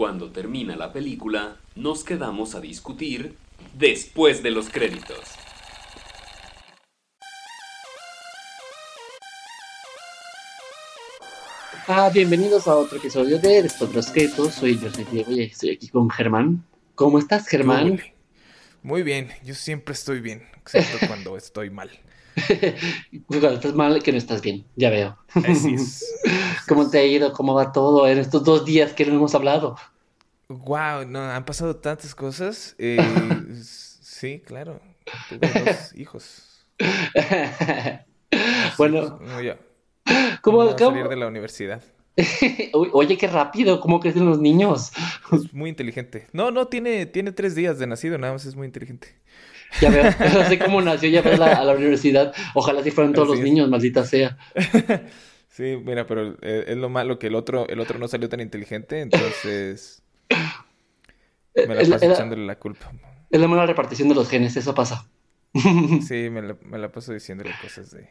Cuando termina la película, nos quedamos a discutir después de los créditos. Ah, bienvenidos a otro episodio de Después de los créditos. Soy yo, soy Diego y estoy aquí con Germán. ¿Cómo estás, Germán? Muy bien, yo siempre estoy bien, excepto cuando estoy mal. Cuando estás mal, que no estás bien, ya veo. Así es. ¿Cómo te ha ido? ¿Cómo va todo en estos dos días que no hemos hablado? Wow, no, han pasado tantas cosas. Eh, sí, claro. Dos hijos. bueno, No, ya. ¿cómo, salir de la universidad. Oye, qué rápido, ¿cómo crecen los niños? Es muy inteligente. No, no, tiene, tiene tres días de nacido, nada más es muy inteligente. Ya veo, no sé cómo nació, ya fue a la, a la universidad. Ojalá si fueran todos Así los es. niños, maldita sea. Sí, mira, pero eh, es lo malo que el otro, el otro no salió tan inteligente, entonces me la paso echándole la culpa. es la mala repartición de los genes, eso pasa. Sí, me la, me la paso diciéndole cosas de...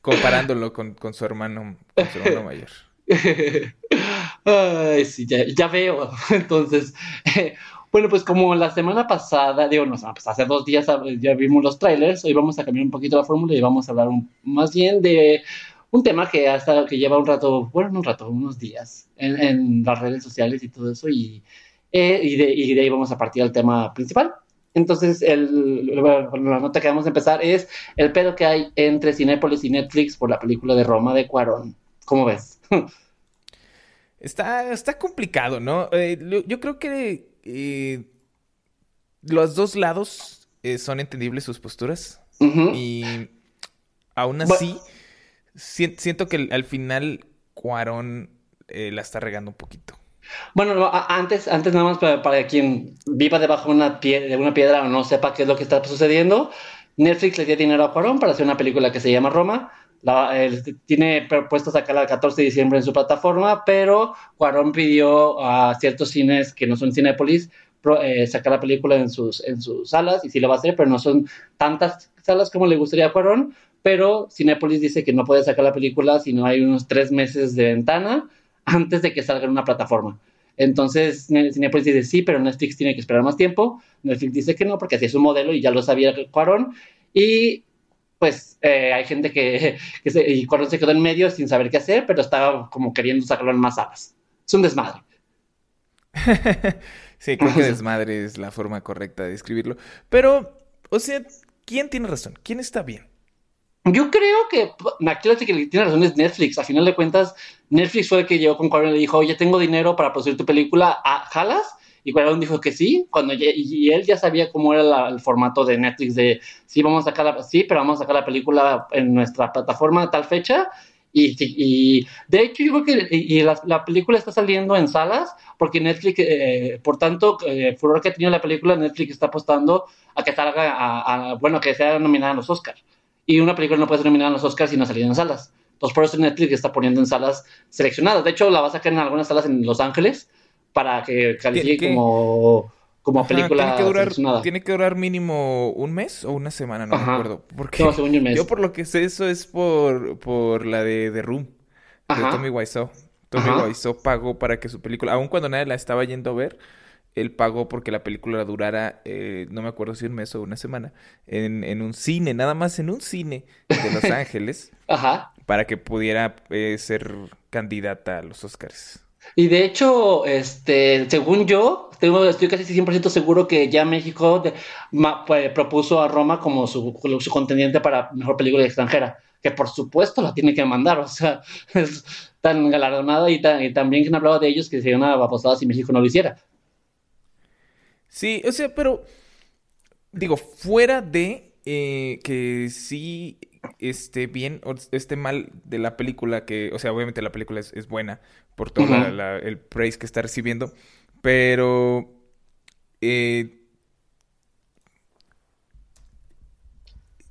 Comparándolo con, con su hermano, con su hermano mayor. Ay, sí, ya, ya veo. Entonces, eh, bueno, pues como la semana pasada, digo, no, semana pasada, hace dos días ya vimos los trailers, hoy vamos a cambiar un poquito la fórmula y vamos a hablar un- más bien de un tema que hasta que lleva un rato, bueno, no un rato, unos días en, en las redes sociales y todo eso, y, eh, y, de, y de ahí vamos a partir al tema principal. Entonces, el, la nota que vamos a empezar es el pedo que hay entre Cinépolis y Netflix por la película de Roma de Cuarón. ¿Cómo ves? Está, está complicado, ¿no? Eh, yo creo que eh, los dos lados eh, son entendibles sus posturas y aún así sien- siento que al- al final Cuarón eh, la está regando un poquito. Bueno, antes, antes nada más para, para quien viva debajo de una, pie- de una piedra o no sepa qué es lo que está sucediendo, Netflix le dio dinero a Cuarón para hacer una película que se llama Roma. La- él tiene propuesto sacarla el 14 de diciembre en su plataforma, pero Cuarón pidió a ciertos cines que no son Cinépolis pro- eh, sacar la película en sus, en sus salas, y sí lo va a hacer, pero no son tantas salas como le gustaría a Cuarón, pero Cinépolis dice que no puede sacar la película si no hay unos tres meses de ventana antes de que salga en una plataforma. Entonces, Ne- Cinepolis dice sí, pero Netflix tiene que esperar más tiempo. Netflix dice que no, porque así es su modelo y ya lo sabía Cuarón. Y pues eh, hay gente que, que se, y Cuarón se quedó en medio sin saber qué hacer, pero estaba como queriendo sacarlo en más salas. Es un desmadre. Sí, creo que desmadre es la forma correcta de describirlo. Pero, o sea, ¿quién tiene razón? ¿Quién está bien? Yo creo que aquí lo que tiene razón es Netflix. A final de cuentas, Netflix fue el que llegó con Cuarón y le dijo, oye, tengo dinero para producir tu película, ¿ah, ¿jalas? Y Cuarón dijo que sí, cuando ya- y él ya sabía cómo era el formato de Netflix de, sí, vamos a sacar la, sí, pero vamos a sacar la película en nuestra plataforma a tal fecha. Y, de hecho, yo creo que la película está saliendo en salas porque Netflix, eh, por tanto, eh, furor que ha tenido la película, Netflix está apostando a que salga, a, a- bueno, que sea nominada a los Oscars. Y una película no puede ser nominada a los Oscars si no ha salido en salas. Entonces, por eso Netflix está poniendo en salas seleccionadas. De hecho, la va a sacar en algunas salas en Los Ángeles para que califique ¿Qué? como, como Ajá, película tiene que durar, tiene que durar mínimo un mes o una semana, no Ajá. me acuerdo. Porque No, según yo, un mes. yo por lo que sé, eso es por, por la de The Room, de. Tommy Wiseau. Tommy. Wiseau pagó para que su película, aun cuando nadie la estaba yendo a ver, él pagó porque la película durara, eh, no me acuerdo si un mes o una semana, en, en un cine, nada más en un cine de Los Ángeles, Ajá. para que pudiera eh, ser candidata a los Oscars. Y de hecho, este, según yo, tengo, estoy casi 100% seguro que ya México pues, propuso a Roma como su, su contendiente para mejor película extranjera, que por supuesto la tiene que mandar, o sea, es tan galardonada y tan, y tan bien que han de ellos que sería una babosadas si México no lo hiciera. Sí, o sea, pero digo, fuera de eh, que sí esté bien o esté mal de la película, que, o sea, obviamente la película es, es buena por todo el praise que está recibiendo, pero eh,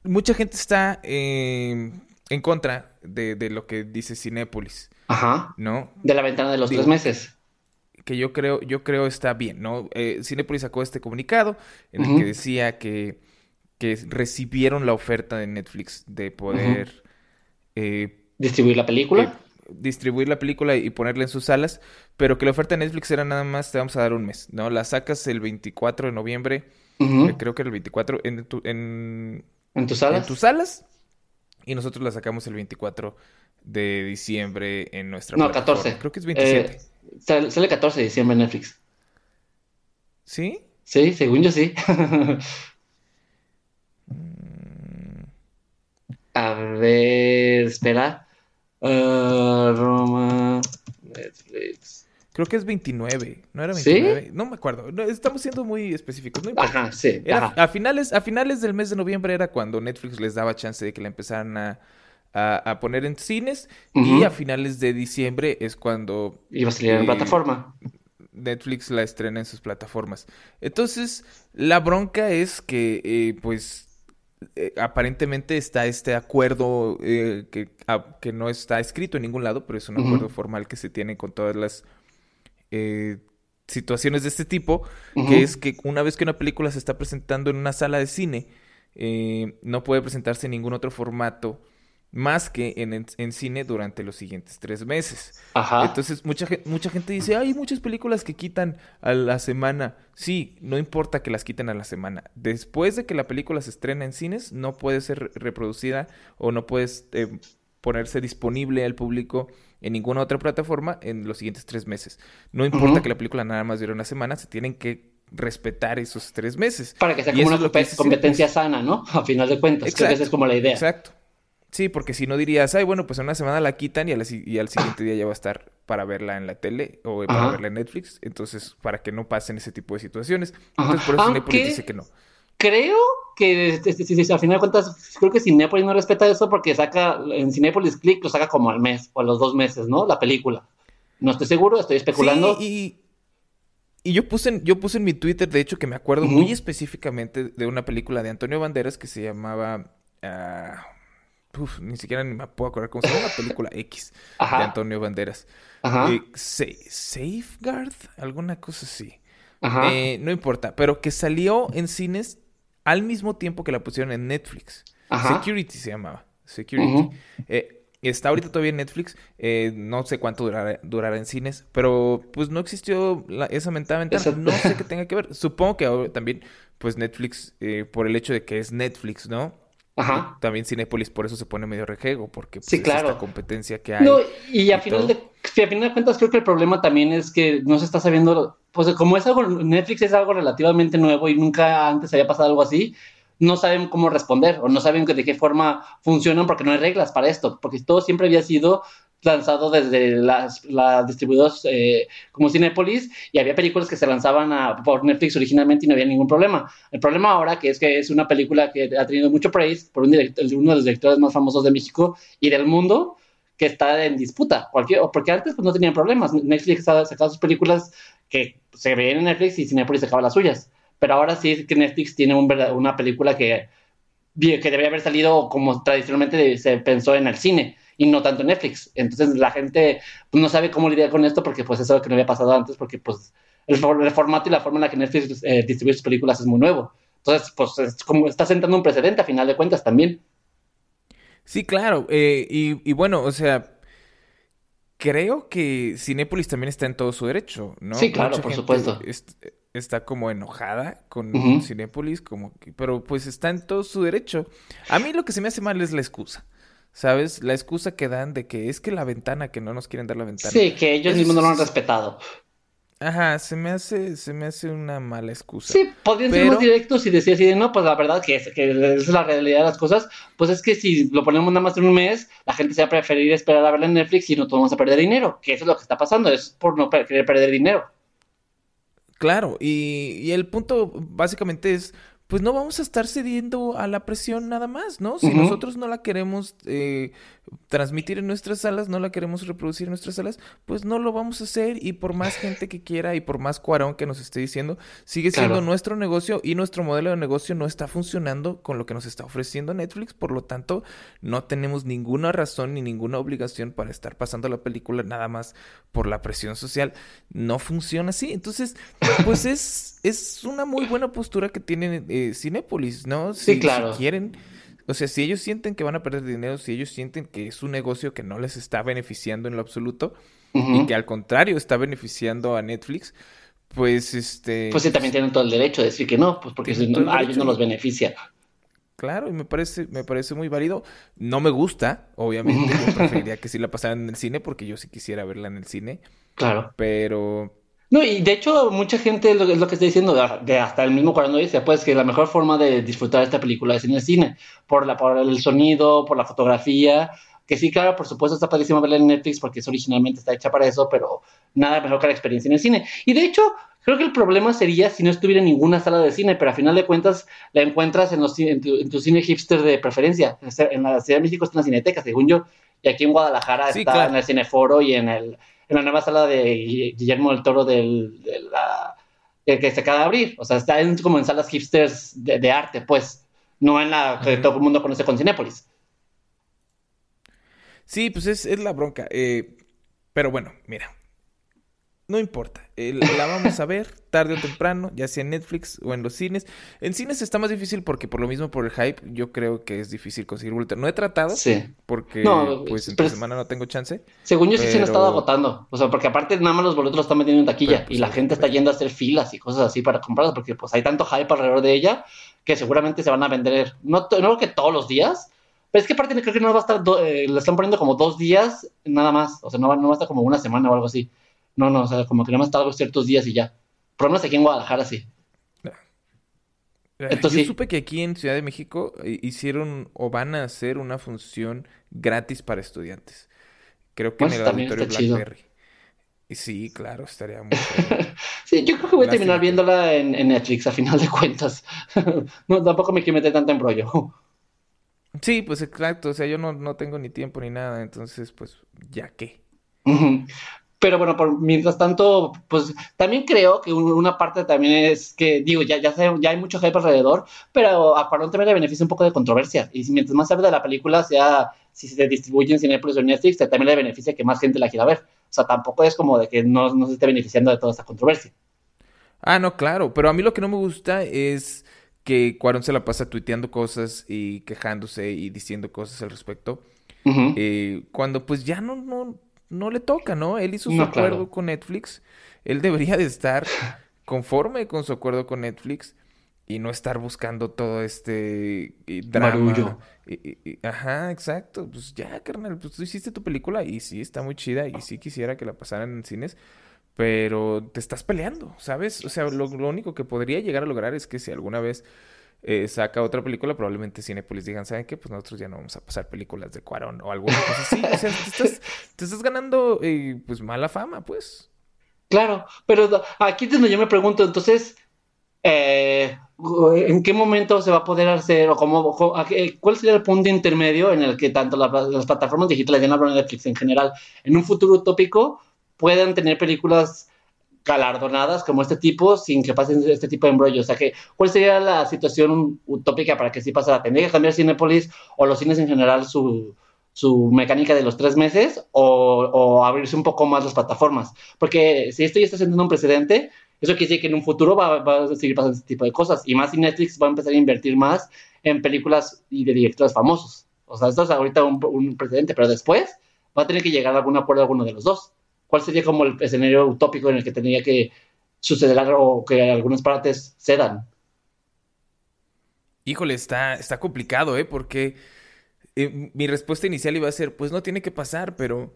mucha gente está eh, en contra de, de lo que dice Cinépolis, Ajá. ¿no? De la ventana de los Digo, tres meses. que yo creo, yo creo está bien, ¿no? Eh, Cinepolis sacó este comunicado en el que decía que, que recibieron la oferta de Netflix de poder eh, Distribuir la película. eh, distribuir la película y ponerla en sus salas, pero que la oferta de Netflix era nada más, te vamos a dar un mes, ¿no? La sacas el 24 de noviembre, eh, creo que era el 24, en, tu- en, ¿En tus salas? en tus salas, y nosotros la sacamos el 24 de diciembre en nuestra No, plataforma. 14. Creo que es 27. Eh, sale, sale 14 de diciembre en Netflix. ¿Sí? Sí, según yo sí. A ver, espera. Ah, Roma, Netflix. Creo que es 29, ¿no era ¿Sí? 29? No me acuerdo, no, estamos siendo muy específicos, no importa. Ajá, sí, Era- ajá. a, finales, a finales del mes de noviembre era cuando Netflix les daba chance de que la empezaran a, a- a poner en cines y a finales de diciembre es cuando Iba a salir en eh, plataforma. Netflix la estrena en sus plataformas. Entonces, la bronca es que, eh, pues, eh, aparentemente está este acuerdo eh, que, a- que no está escrito en ningún lado, pero es un acuerdo formal que se tiene con todas las eh, situaciones de este tipo, que es que una vez que una película se está presentando en una sala de cine, eh, no puede presentarse en ningún otro formato más que en, en- cine durante los siguientes tres meses. Ajá. Entonces, mucha, mucha gente dice, hay muchas películas que quitan a la semana. Sí, no importa que las quiten a la semana. Después de que la película se estrena en cines, no puede ser reproducida o no puede eh, ponerse disponible al público en ninguna otra plataforma en los siguientes tres meses. No importa que la película nada más dure una semana, se tienen que respetar esos tres meses. Para que sea Y como una competencia sana, ¿no? A final de cuentas. Creo que esa es como la idea. Exacto. Sí, porque si no dirías, ay, bueno, pues en una semana la quitan y, a la si- y al siguiente día ya va a estar para verla en la tele o para Ajá. verla en Netflix. Entonces, para que no pasen ese tipo de situaciones. Ajá. Entonces, por eso Aunque- Cinépolis dice que no. Creo que este, este, sí, sí, al final de cuentas, creo que Cinépolis no respeta eso porque saca en Cinépolis Click lo saca como al mes o a los dos meses, ¿no? La película. No estoy seguro, estoy especulando. Sí, y, y yo puse en, yo puse en mi Twitter, de hecho, que me acuerdo muy específicamente de una película de Antonio Banderas que se llamaba. ah, uf, ni siquiera ni me puedo acordar cómo se llama, la película X de. Antonio Banderas. Ajá. Eh, Sa- Safeguard, alguna cosa así. Ajá. Eh, no importa, pero que salió en cines al mismo tiempo que la pusieron en Netflix. Ajá. Security se llamaba. Security. Eh, está ahorita todavía en Netflix. eh, no sé cuánto durará, durará en cines, pero pues no existió la- esa mentada ventana. Esa- No sé qué tenga que ver. Supongo que ahora también, pues Netflix, eh, por el hecho de que es Netflix, ¿no? Ajá. También Cinépolis por eso se pone medio rejego, porque pues, Sí, es claro. esta competencia que hay. No, y a y final de, a final de cuentas creo que el problema también es que no se está sabiendo, pues como es algo, Netflix es algo relativamente nuevo y nunca antes había pasado algo así, no saben cómo responder o no saben de qué forma funcionan porque no hay reglas para esto, porque todo siempre había sido lanzado desde las, las distribuidoras eh, como Cinepolis y había películas que se lanzaban a- por Netflix originalmente y no había ningún problema. El problema ahora que es que es una película que ha tenido mucho praise por un director, uno de los directores más famosos de México y del mundo que está en disputa, cualquier, porque antes pues, no tenían problemas. Netflix ha sacado sus películas que se veían en Netflix y Cinepolis sacaba las suyas. Pero ahora sí es que Netflix tiene una película que, que debería haber salido como tradicionalmente se pensó en el cine y no tanto en Netflix. Entonces la gente pues, no sabe cómo lidiar con esto porque pues es algo que no había pasado antes porque pues el, for- el formato y la forma en la que Netflix eh, distribuye sus películas es muy nuevo. Entonces pues es como está sentando un precedente a final de cuentas también. Sí, claro. eh, y, y bueno, o sea, creo que Cinépolis también está en todo su derecho, ¿no? Sí, claro, por supuesto. est- está como enojada con Ujú. Cinépolis, como que- pero pues está en todo su derecho. A mí lo que se me hace mal es la excusa. ¿Sabes? La excusa que dan de que es que la ventana, que no nos quieren dar la ventana. Sí, que ellos Eso mismos no lo han es- respetado. Ajá, se me hace, se me hace una mala excusa. Sí, podrían ser más directos y decir así de no, pues la verdad que es, que es la realidad de las cosas. Pues es que si lo ponemos nada más en un mes, la gente se va a preferir esperar a verla en Netflix y no todos vamos a perder dinero. Que eso es lo que está pasando, es por no querer perder dinero. Claro, y, y el punto básicamente es, pues no vamos a estar cediendo a la presión nada más, ¿no? Si nosotros no la queremos eh, transmitir en nuestras salas, no la queremos reproducir en nuestras salas, pues no lo vamos a hacer y por más gente que quiera y por más cuarón que nos esté diciendo, sigue siendo Claro. nuestro negocio y nuestro modelo de negocio no está funcionando con lo que nos está ofreciendo Netflix, por lo tanto no tenemos ninguna razón ni ninguna obligación para estar pasando la película nada más por la presión social. No funciona así. Entonces, pues es, es una muy buena postura que tiene eh, Cinépolis, ¿no? Sí, claro. Si quieren, O sea, si ellos sienten que van a perder dinero, si ellos sienten que es un negocio que no les está beneficiando en lo absoluto y que al contrario está beneficiando a Netflix, pues este... Pues sí, también tienen todo el derecho de decir que no, pues porque a ellos no los beneficia. Claro, y me parece, me parece muy válido. No me gusta, obviamente. Yo preferiría que sí la pasaran en el cine, porque yo sí quisiera verla en el cine. Claro. Pero. No, y de hecho, mucha gente es lo, es lo que está diciendo, de, hasta el mismo cuando dice, pues que la mejor forma de disfrutar esta película es en el cine, por, la, por el sonido, por la fotografía, que sí, claro, por supuesto está padrísimo verla en Netflix porque es originalmente está hecha para eso, pero nada mejor que la experiencia en el cine. Y de hecho, Creo que el problema sería si no estuviera en ninguna sala de cine, pero a final de cuentas la encuentras en, los, en, tu, cine hipster de preferencia. En la Ciudad de México está en la Cineteca, según yo, y aquí en Guadalajara está en el Cineforo y en, el, en la nueva sala de Guillermo del Toro del, de la, que, se acaba de abrir. O sea, está en, como en salas hipsters de, arte, pues, no en la que todo el mundo conoce con Cinépolis. Sí, pues es, es la bronca. Eh, pero bueno, mira, no importa. la vamos a ver tarde o temprano, ya sea en Netflix o en los cines. En cines está más difícil porque por lo mismo, por el hype, yo creo que es difícil conseguir boletos. No he tratado. Sí. Porque pues en semana no tengo chance. Según yo sí se han estado agotando. O sea, porque aparte nada más los boletos los están metiendo en taquilla. Pues, y la gente está yendo a hacer filas y cosas así para comprarlos. Porque pues hay tanto hype alrededor de ella que seguramente se van a vender. No, no creo que todos los días. Pero es que aparte creo que no va a estar, eh, le están poniendo como dos días nada más. O sea, no va, no va a estar como una semana o algo así. No, no, o sea, como que nada más algo ciertos días y ya. Por lo menos aquí en Guadalajara sí. Entonces, Yo supe que aquí en Ciudad de México eh, hicieron o van a hacer una función gratis para estudiantes. Creo que en el auditorio Blackberry. Sí, claro, estaría muy Sí, yo creo que voy a terminar viéndola en, Netflix a final de cuentas. no, tampoco me quiero meter tanto en. Sí, pues exacto. O sea, yo no, no tengo ni tiempo ni nada. Entonces, pues, ¿ya qué? Pero bueno, por, mientras tanto, pues también creo que una parte también es que, digo, ya, ya, ya hay mucho hype alrededor, pero a Cuarón también le beneficia un poco de controversia. Y mientras más se de la película, sea si se distribuye en Cinepolis o en Netflix, también le beneficia que más gente la quiera ver. O sea, tampoco es como de que no, no se esté beneficiando de toda esta controversia. Ah, no, claro. Pero a mí lo que no me gusta es que Cuarón se la pasa tuiteando cosas y quejándose y diciendo cosas al respecto. Eh, cuando pues ya no, no, no le toca, ¿no? Él hizo su acuerdo con Netflix. Él debería de estar conforme con su acuerdo con Netflix y no estar buscando todo este eh, drama. ajá, exacto. Pues ya, carnal, pues tú hiciste tu película y sí, está muy chida y sí quisiera que la pasaran en cines, pero te estás peleando, ¿sabes? O sea, lo, lo único que podría llegar a lograr es que si alguna vez eh, saca otra película, probablemente Cinepolis digan, ¿saben qué? Pues nosotros ya no vamos a pasar películas de Cuarón o alguna cosa así. O sea, te estás, ganando eh, pues mala fama, pues. Claro, pero aquí es donde yo me pregunto, entonces, eh, ¿en qué momento se va a poder hacer o cómo, cuál sería el punto intermedio en el que tanto las plataformas digitales, ya no hablo de Netflix en general, en un futuro utópico puedan tener películas galardonadas como este tipo sin que pasen este tipo de embrollo. O sea, que, ¿cuál sería la situación utópica para que sí pasara? ¿Tendría que cambiar Cinepolis o los cines en general su, su mecánica de los tres meses o, abrirse un poco más las plataformas? Porque si esto ya está siendo un precedente, eso quiere decir que en un futuro va, a seguir pasando este tipo de cosas. Y más si Netflix va a empezar a invertir más en películas y de directores famosos. O sea, esto es ahorita un, un precedente, pero después va a tener que llegar a algún acuerdo alguno de los dos. ¿Cuál sería como el escenario utópico en el que tendría que suceder o que algunas partes cedan? Híjole, está, está complicado, ¿eh? Porque eh, mi respuesta inicial iba a ser, pues no tiene que pasar, pero...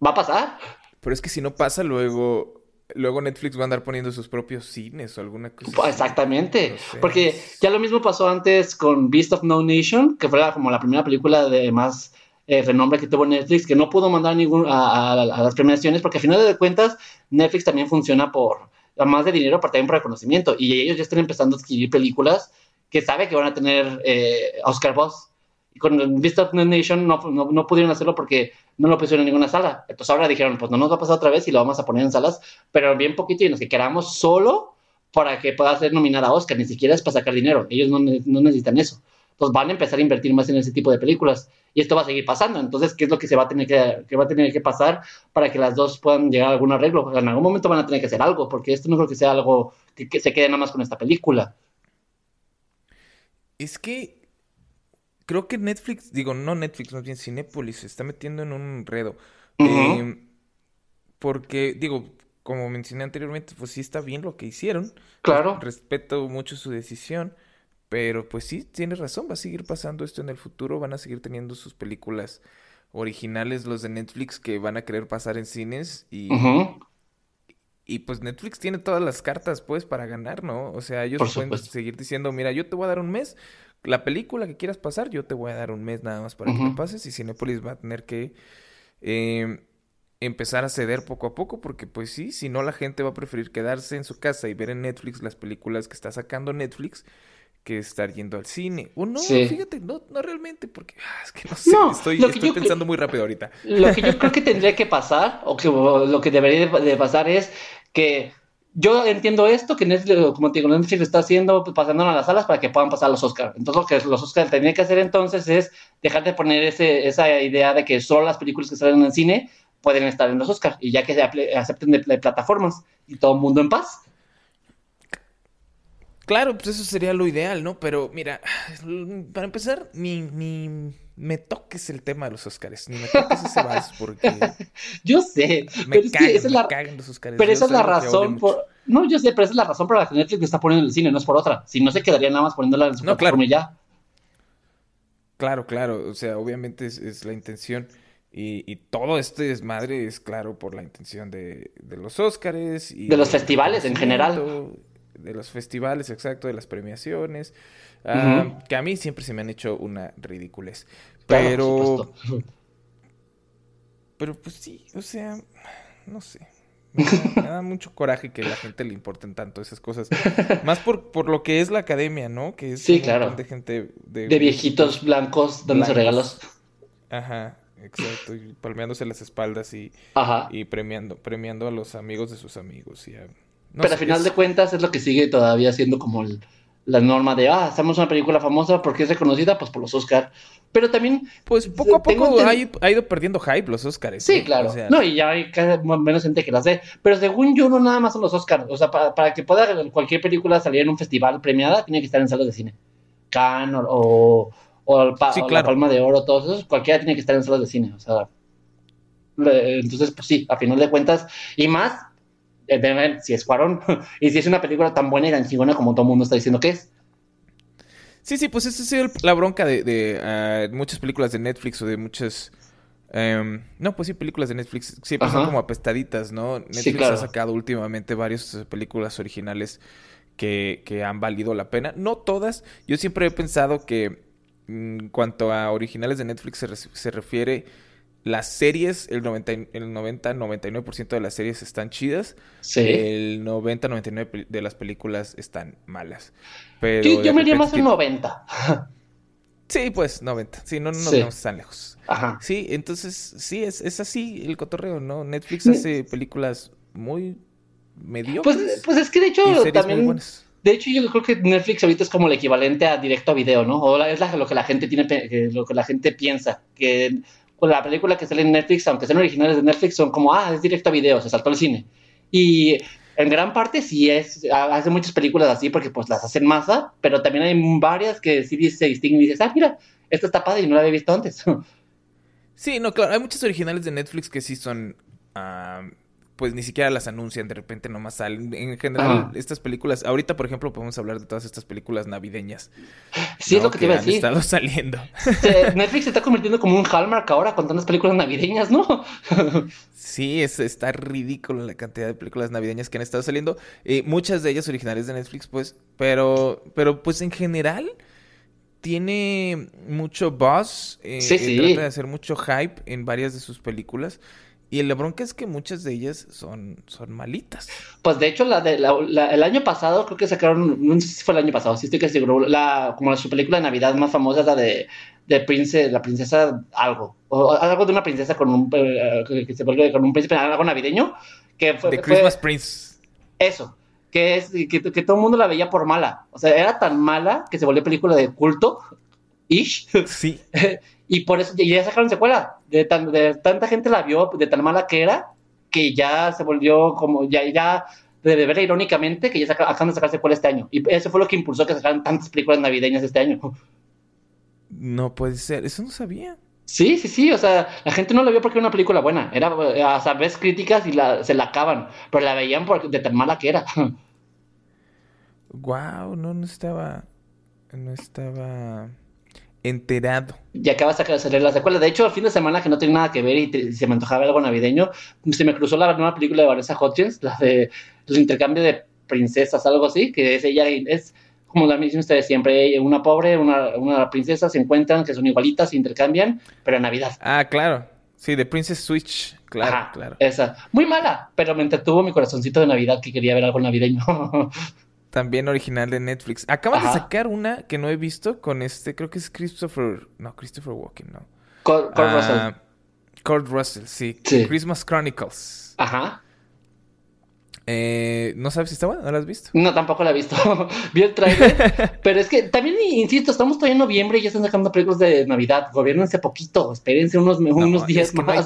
¿Va a pasar? Pero es que si no pasa, luego, luego Netflix va a andar poniendo sus propios cines o alguna cosa. Exactamente. Porque ya lo mismo pasó antes con Beast of No Nation, que fue como la primera película de más eh, renombre que tuvo Netflix, que no pudo mandar ningún, a, las premiaciones, porque al final de cuentas Netflix también funciona por más de dinero, pero también por reconocimiento, y ellos ya están empezando a adquirir películas que sabe que van a tener eh, Oscar Boss. Y con Beast of Nation no, no, pudieron hacerlo porque no lo pusieron en ninguna sala. Entonces ahora dijeron, pues no nos va a pasar otra vez y lo vamos a poner en salas, pero bien poquito y nos que queramos solo para que pueda ser nominada a Oscar, ni siquiera es para sacar dinero. Ellos no, no necesitan eso pues van a empezar a invertir más en ese tipo de películas. Y esto va a seguir pasando. Entonces, ¿qué es lo que se va a tener que, va a tener que pasar para que las dos puedan llegar a algún arreglo? En algún momento van a tener que hacer algo, porque esto no creo que sea algo que, se quede nada más con esta película. Es que creo que Netflix, digo, no Netflix, más bien Cinépolis se está metiendo en un enredo. Eh, porque, digo, como mencioné anteriormente, pues sí está bien lo que hicieron. Claro. Respeto mucho su decisión, pero pues sí, tienes razón, va a seguir pasando esto en el futuro, van a seguir teniendo sus películas originales, los de Netflix, que van a querer pasar en cines y, y pues Netflix tiene todas las cartas pues para ganar, ¿no? O sea, ellos Por pueden supuesto. seguir diciendo, mira, yo te voy a dar un mes, la película que quieras pasar, yo te voy a dar un mes nada más para que la pases y Cinépolis va a tener que eh, empezar a ceder poco a poco porque pues sí, si no la gente va a preferir quedarse en su casa y ver en Netflix las películas que está sacando Netflix que estar yendo al cine. O no, Sí. fíjate, no, no realmente, porque ah, es que no sé, No, estoy, pensando muy rápido ahorita. Lo que yo creo que tendría que pasar, o que o lo que debería de, pasar es que yo entiendo esto, que Netflix, como te digo, Netflix está haciendo, pues, pasándolo a las salas para que puedan pasar los Oscars. Entonces, lo que los Oscars tendrían que hacer entonces es dejar de poner ese, esa idea de que solo las películas que salen en el cine pueden estar en los Oscars y ya que se acepten de, de plataformas y todo el mundo en paz. Claro, pues eso sería lo ideal, ¿no? Pero mira, para empezar, ni, ni me toques el tema de los Oscars, ni me toques ese vals, porque Yo sé, me pero es que esa es me la, cagan los Oscars. Pero Yo esa es la razón por... No, yo sé, pero esa es la razón por la que Netflix está poniendo en el cine, no es por otra. Si no, se quedaría nada más poniéndola en su No, plataforma y ya. Claro, claro, o sea, obviamente es, es la intención y, y todo este desmadre es claro por la intención de, de los Óscares y De los festivales en general. De los festivales, exacto, de las premiaciones, Ujú. que a mí siempre se me han hecho una ridiculez. Pero, pero pues sí, o sea, no sé. Me da, me da mucho coraje que a la gente le importen tanto esas cosas. Más por, por lo que es la academia, ¿no? Que es Sí, claro. de gente de, De viejitos blancos dándose regalos. Ajá, exacto, y palmeándose las espaldas y, Ajá. y premiando, premiando a los amigos de sus amigos. Y a- no Pero al final es- de cuentas es lo que sigue todavía siendo como el- la norma de, ah, estamos en una película famosa porque es reconocida, pues por los Oscar. Pero también, Pues poco a poco ha, ido- ha ido perdiendo hype los Oscars. sí, ¿no? claro. O sea, No, y ya hay cada menos gente que las ve. Pero según yo, no nada más son los Oscar. O sea, para, para que pueda cualquier película salir en un festival premiada, tiene que estar en salas de cine. Cannes o, o, o el pa- Sí, o la claro. Palma de Oro, todos esos, cualquiera tiene que estar en salas de cine. O sea, entonces, pues sí, a final de cuentas, y más, eh, de ver si es Cuarón, y si es una película tan buena y tan chingona como todo el mundo está diciendo que es. Sí, sí, pues esa ha sido la bronca de, de, ah, muchas películas de Netflix o de muchas... em, no, pues sí, películas de Netflix siempre son como apestaditas, ¿no? Netflix Sí, claro. ha sacado últimamente varias eh, películas originales que, que han valido la pena. No todas. Yo siempre he pensado que mm, en cuanto a originales de Netflix se, se refiere, las series, el 90, y- el 90-99% de las series están chidas. Sí. El 90-99% pel- de las películas están malas. Pero yo yo me iría más un 90. Sí, pues 90. Sí, no, no nos Sí. vamos tan lejos. Ajá. Sí, entonces sí, es, es así el cotorreo, ¿no? Netflix hace películas muy mediocres Pues, pues es que de hecho también. De hecho, yo creo que Netflix ahorita es como el equivalente a directo a video, ¿no? O es la- lo que la gente tiene, lo que la gente piensa, que con la película que sale en Netflix, aunque sean originales de Netflix, son como, ah, es directo a video, se saltó al cine. Y en gran parte sí es, ha- hace muchas películas así porque pues las hacen masa, pero también hay varias que sí se distinguen y dices, ah, mira, esta está padre y no la había visto antes. Sí, no, claro, hay muchos originales de Netflix que sí son, ah, pues ni siquiera las anuncian, de repente nomás salen. En general, estas películas, ahorita por ejemplo podemos hablar de todas estas películas navideñas. sí, es lo que te iba a han decir. estado saliendo. Se- Netflix se está convirtiendo como un Hallmark ahora con tantas películas navideñas, ¿no? Sí, es, está ridículo la cantidad de películas navideñas que han estado saliendo. Eh, muchas de ellas originales de Netflix, pues, pero, pero pues en general tiene mucho buzz. eh, Sí, eh, sí. Trata de hacer mucho hype en varias de sus películas. Y la bronca es que muchas de ellas son, son malitas. Pues de hecho, la de, la- la- el año pasado creo que sacaron, no sé si fue el año pasado, sí estoy casi seguro, la, como su película de Navidad más famosa es la de, de Prince, la princesa algo, o algo de una princesa con un, eh, que, que se vuelve con un príncipe, algo navideño, que fue, The fue Christmas Prince. eso, que es que, que todo el mundo la veía por mala, o sea, era tan mala que se volvió película de culto, ish, Sí. y por eso y ya sacaron secuela. De, tan, de tanta gente la vio, de tan mala que era, que ya se volvió como, ya, ya, de verla irónicamente, que ya saca- acaban de sacar secuela este año. Y eso fue lo que impulsó que sacaran tantas películas navideñas este año. No puede ser, eso no sabía. Sí, sí, sí, o sea, la gente no la vio porque era una película buena. Era, o sea, ves críticas y la, se la acaban, pero la veían por, de tan mala que era. Wow, no, no estaba, no estaba enterado. Y acabas de salir la secuela. De hecho, el fin de semana que no tiene nada que ver y te, se me antojaba algo navideño, se me cruzó la nueva película de Vanessa Hudgens, la de los intercambios de princesas, algo así, que es ella, es como la misma de siempre. Una pobre, una, una princesa se encuentran que son igualitas, se intercambian, pero en Navidad. Ah, claro. Sí, de Princess Switch, claro, claro. Esa. Muy mala, pero me entretuvo mi corazoncito de Navidad que quería ver algo navideño. También original de Netflix. Acaban de sacar una que no he visto con este, creo que es Christopher. No, Christopher Walken, no. Kurt, Russell. Ah, Kurt Russell, sí. Christmas Chronicles. Ajá. Eh, ¿No sabes si está buena? ¿No la has visto? No, tampoco la he visto. Vi el trailer. pero es que también, insisto, estamos todavía en noviembre y ya están sacando películas de Navidad. Gobiernense poquito, espérense unos, unos días más. No hay,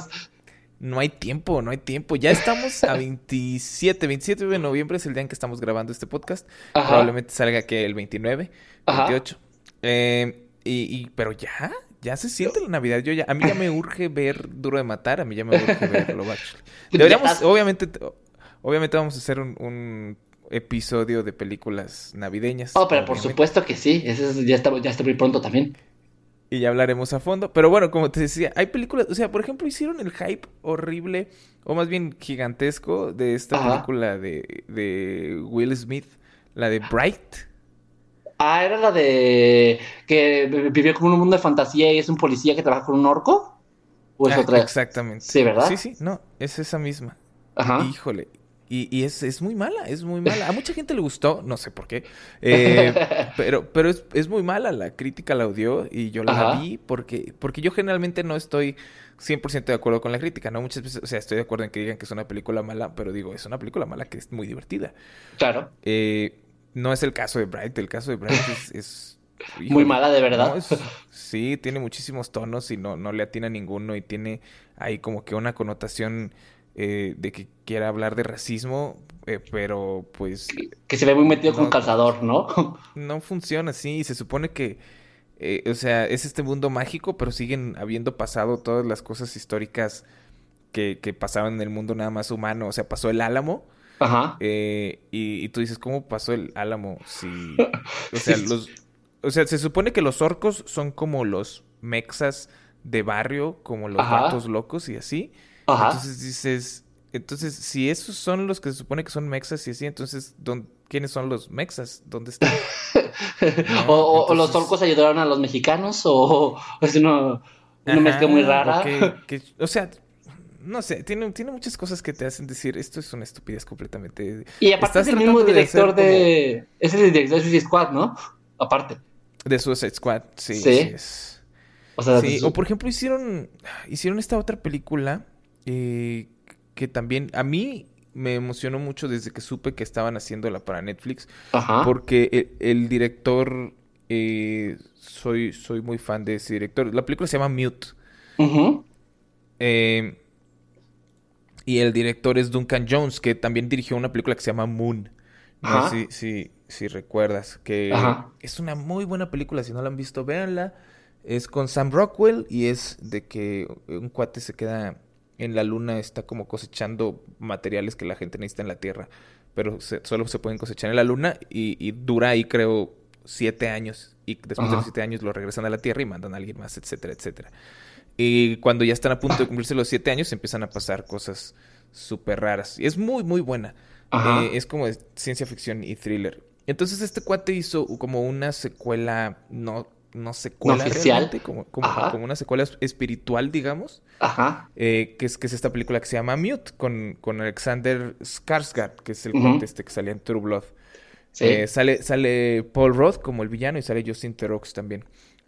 tiempo, no hay tiempo. Ya estamos a 27. 27 de noviembre es el día en que estamos grabando este podcast. Probablemente salga que el 29, 28. Eh, y, pero ya, ya se siente la Navidad. Yo ya, a mí ya me urge ver Duro de Matar, a mí ya me urge ver Love Deberíamos, obviamente, Obviamente vamos a hacer un, episodio de películas navideñas. Oh, pero por supuesto que sí. Eso ya, está, ya está muy pronto también. Y ya hablaremos a fondo. Pero bueno, como te decía, hay películas. O sea, por ejemplo, hicieron el hype horrible, o más bien gigantesco, de esta película de, de Will Smith, la de Bright. Ah, era la de que vivió como un mundo de fantasía y es un policía que trabaja con un orco. ¿O es ah, otra? Exactamente. Sí, ¿verdad? Sí, sí, no, es esa misma. Ajá. Híjole. Y, es, es, muy mala, es muy mala. A mucha gente le gustó, no sé por qué. Eh, pero pero es, es, muy mala, la crítica la odió y yo la vi porque, porque yo generalmente no estoy 100% de acuerdo con la crítica, ¿no? Muchas veces, o sea, estoy de acuerdo en que digan que es una película mala, pero digo, es una película mala que es muy divertida. Claro. Eh, no es el caso de Bright, el caso de Bright es... muy mala, de verdad. sí, tiene muchísimos tonos y no, no le atina ninguno y tiene ahí como que una connotación eh, de que quiera hablar de racismo, eh, pero pues... Que se ve muy metido con calzador, ¿no? No funciona así, se supone que, eh, o sea, es este mundo mágico, pero siguen habiendo pasado todas las cosas históricas que, que pasaban en el mundo nada más humano, o sea, pasó el álamo. Ajá. y, tú dices, ¿cómo pasó el álamo? Si, o sea, los, o sea, se supone que los orcos son como los mexas de barrio, como los gatos locos y así. Entonces dices, entonces, si esos son los que se supone que son mexas y así, entonces, ¿quiénes son los mexas? ¿Dónde están? o, los orcos ayudaron a los mexicanos, o, es una, mezcla muy rara. o sea, no sé, tiene, tiene muchas cosas que te hacen decir, esto es una estupidez completamente. Y aparte es el mismo director de... Es el director de Suicide Squad, ¿no? Aparte. De Suicide Squad, sí. Sí. O, sea, sí. o por ejemplo, hicieron, hicieron esta otra película eh, que también a mí me emocionó mucho desde que supe que estaban haciéndola para Netflix. Porque el, director, eh, soy, soy muy fan de ese director. La película se llama Mute. Eh, y el director es Duncan Jones, que también dirigió una película que se llama Moon. No sé si, si, recuerdas. Que es una muy buena película. Si no la han visto, véanla. Es con Sam Rockwell y es de que un cuate se queda en la luna está como cosechando materiales que la gente necesita en la Tierra, pero solo se pueden cosechar en la luna y, dura ahí creo siete años y después de los siete años lo regresan a la Tierra y mandan a alguien más, etcétera, etcétera. Y cuando ya están a punto de cumplirse los siete años empiezan a pasar cosas súper raras. Y es muy, muy buena. Eh, es como ciencia ficción y thriller. Entonces este cuate hizo como una secuela no no secuela realmente, como, como, una secuela espiritual, digamos. Ajá. Eh, que, es, que es esta película que se llama Mute, con, con Alexander Skarsgård, que es el este que salía en True Blood. Eh, sale, sale Paul Roth como el villano y sale Justin Theroux también.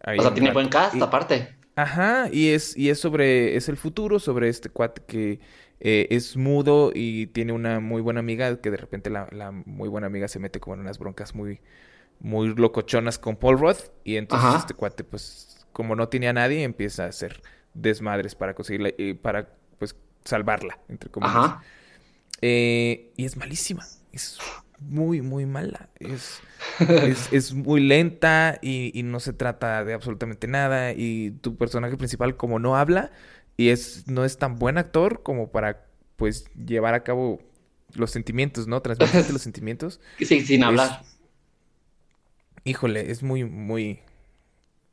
o sea, tiene buen cast, aparte. Ajá, y es, y es sobre, es el futuro, sobre este cuate que eh, es mudo y tiene una muy buena amiga, que de repente la, la muy buena amiga se mete como en unas broncas muy muy locochonas con Paul Roth. Y entonces este cuate, pues, como no tenía a nadie, empieza a hacer desmadres para conseguirla y para, pues, salvarla, entre comillas. Eh, y es malísima. es muy, muy mala. Es, es, muy lenta y, y, no se trata de absolutamente nada. Y tu personaje principal, como no habla y es, no es tan buen actor como para pues llevar a cabo los sentimientos, ¿no? Transmitirte los sentimientos. Sí, sin hablar. Híjole, es muy, muy.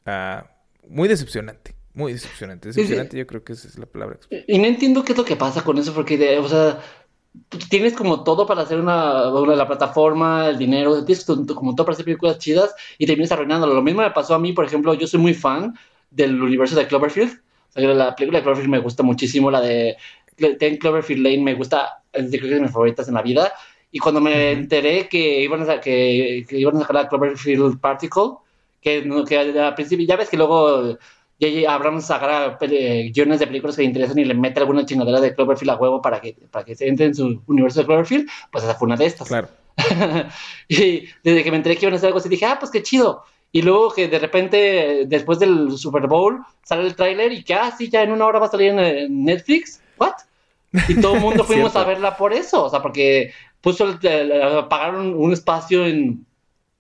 Ah, muy decepcionante. Muy decepcionante. Decepcionante, yo creo que esa es la palabra. Y no entiendo qué es lo que pasa con eso, porque, o sea, tienes como todo para hacer una, una, la plataforma, el dinero, tienes como todo para hacer películas chidas y terminas arruinándolo. Lo mismo me pasó a mí, por ejemplo, yo soy muy fan del universo de Cloverfield. O sea, la película de Cloverfield me gusta muchísimo, la de Ten Cloverfield Lane me gusta, es de mis favoritas en la vida. Y cuando me enteré que iban a, que, que iban a sacar la Cloverfield Particle, que, que al principio, ya ves que luego ya Abrams saca guiones de películas que le interesan y le mete alguna chingadera de Cloverfield a huevo para que, para que se entre en su universo de Cloverfield, pues esa fue una de estas. Claro. y desde que me enteré que iban a hacer algo así, dije, ah, pues qué chido. Y luego que de repente, después del Super Bowl, sale el tráiler y que, ah, sí, ya en una hora va a salir en Netflix. ¿What? Y todo el mundo fuimos a verla por eso, o sea, porque puso, pagaron un espacio en,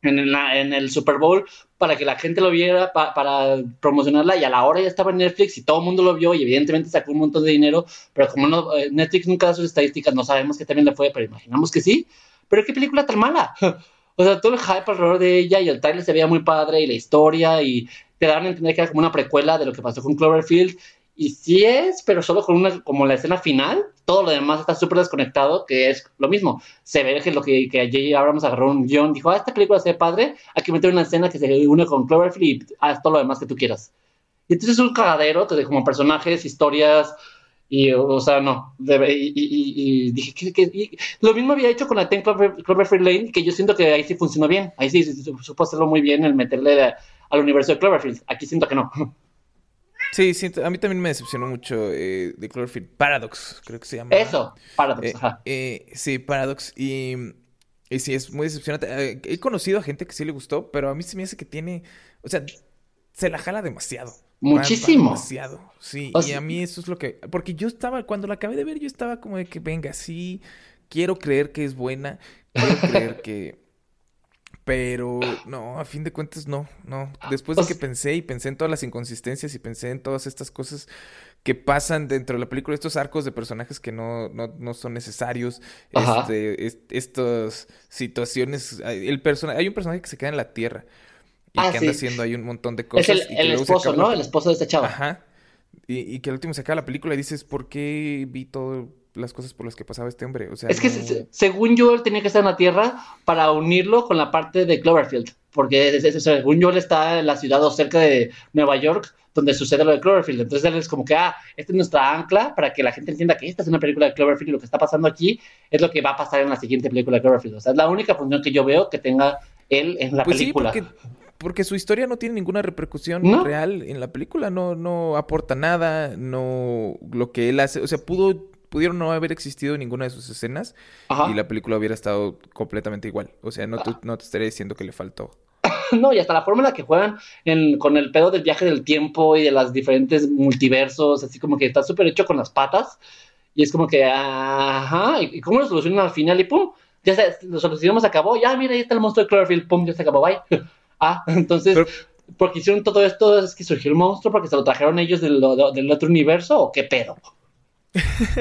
en, en, el Super Bowl para que la gente lo viera, para promocionarla, y a la hora ya estaba en Netflix y todo el mundo lo vio, y evidentemente sacó un montón de dinero, pero como no, eh, Netflix nunca da sus estadísticas, no sabemos que también le fue, pero imaginamos que sí. Pero qué película tan mala. O sea, todo el hype alrededor de ella y el trailer se veía muy padre y la historia y te daban a entender que era como una precuela de lo que pasó con Cloverfield y sí es, pero solo con una, como la escena final, todo lo demás está súper desconectado, que es lo mismo. Se ve que lo que, que J.J. Abrams agarró un guion, dijo, ah, esta película se ve padre, hay que meter una escena que se une con Cloverfield y haz todo lo demás que tú quieras. Y entonces es un cagadero, como personajes, historias, y, o sea, no. y, dije, que, lo mismo había hecho con la Ten Cloverfield Lane, que yo siento que ahí sí funcionó bien. Ahí sí, supo hacerlo muy bien el meterle al universo de Cloverfield. Aquí siento que no. Sí, a mí también me decepcionó mucho eh, The Cloverfield Paradox, creo que se llama. Eso, Paradox, eh, ajá. Eh, sí, Paradox. Y, y, sí, es muy decepcionante. he conocido a gente que sí le gustó, pero a mí se me hace que tiene. O sea, se la jala demasiado. Muchísimo. demasiado. Sí, y a mí eso es lo que. Porque yo estaba, cuando la acabé de ver, yo estaba como de que venga, sí, quiero creer que es buena, quiero creer que pero no, a fin de cuentas no, no. Después de que pensé y pensé en todas las inconsistencias y pensé en todas estas cosas que pasan dentro de la película, estos arcos de personajes que no, no, no son necesarios, este, estas situaciones, el persona, hay un personaje que se queda en la tierra y ah, que anda haciendo ahí un montón de cosas. Es el, esposo, ¿no? El esposo de esta chava. Ajá. Y, y, que al último se acaba la película y dices, ¿por qué vi todo las cosas por las que pasaba este hombre. O sea, es que según yo él tenía que estar en la Tierra para unirlo con la parte de Cloverfield, porque según yo él está en la ciudad o cerca de Nueva York donde sucede lo de Cloverfield. Entonces él es como que, ah, esta es nuestra ancla para que la gente entienda que esta es una película de Cloverfield y lo que está pasando aquí es lo que va a pasar en la siguiente película de Cloverfield. O sea, es la única función que yo veo que tenga él en la pues película. Sí, porque, porque, su historia no tiene ninguna repercusión real en la película, no, no aporta nada, no lo que él hace, o sea, pudo pudieron no haber existido ninguna de sus escenas y la película hubiera estado completamente igual. O sea, no, te, no te estaré diciendo que le faltó. no, y hasta la forma en la que juegan con el pedo del viaje del tiempo y de las diferentes multiversos, así como que está súper hecho con las patas. Y es como que, ajá, ¿y cómo lo solucionan al final? Y pum, ya se, lo solucionamos, acabó. Ya, mira, ahí está el monstruo de Cloverfield, pum, ya se acabó, bye. ah, entonces, porque hicieron todo esto, es que surgió el monstruo porque se lo trajeron ellos del, del otro universo, o qué pedo.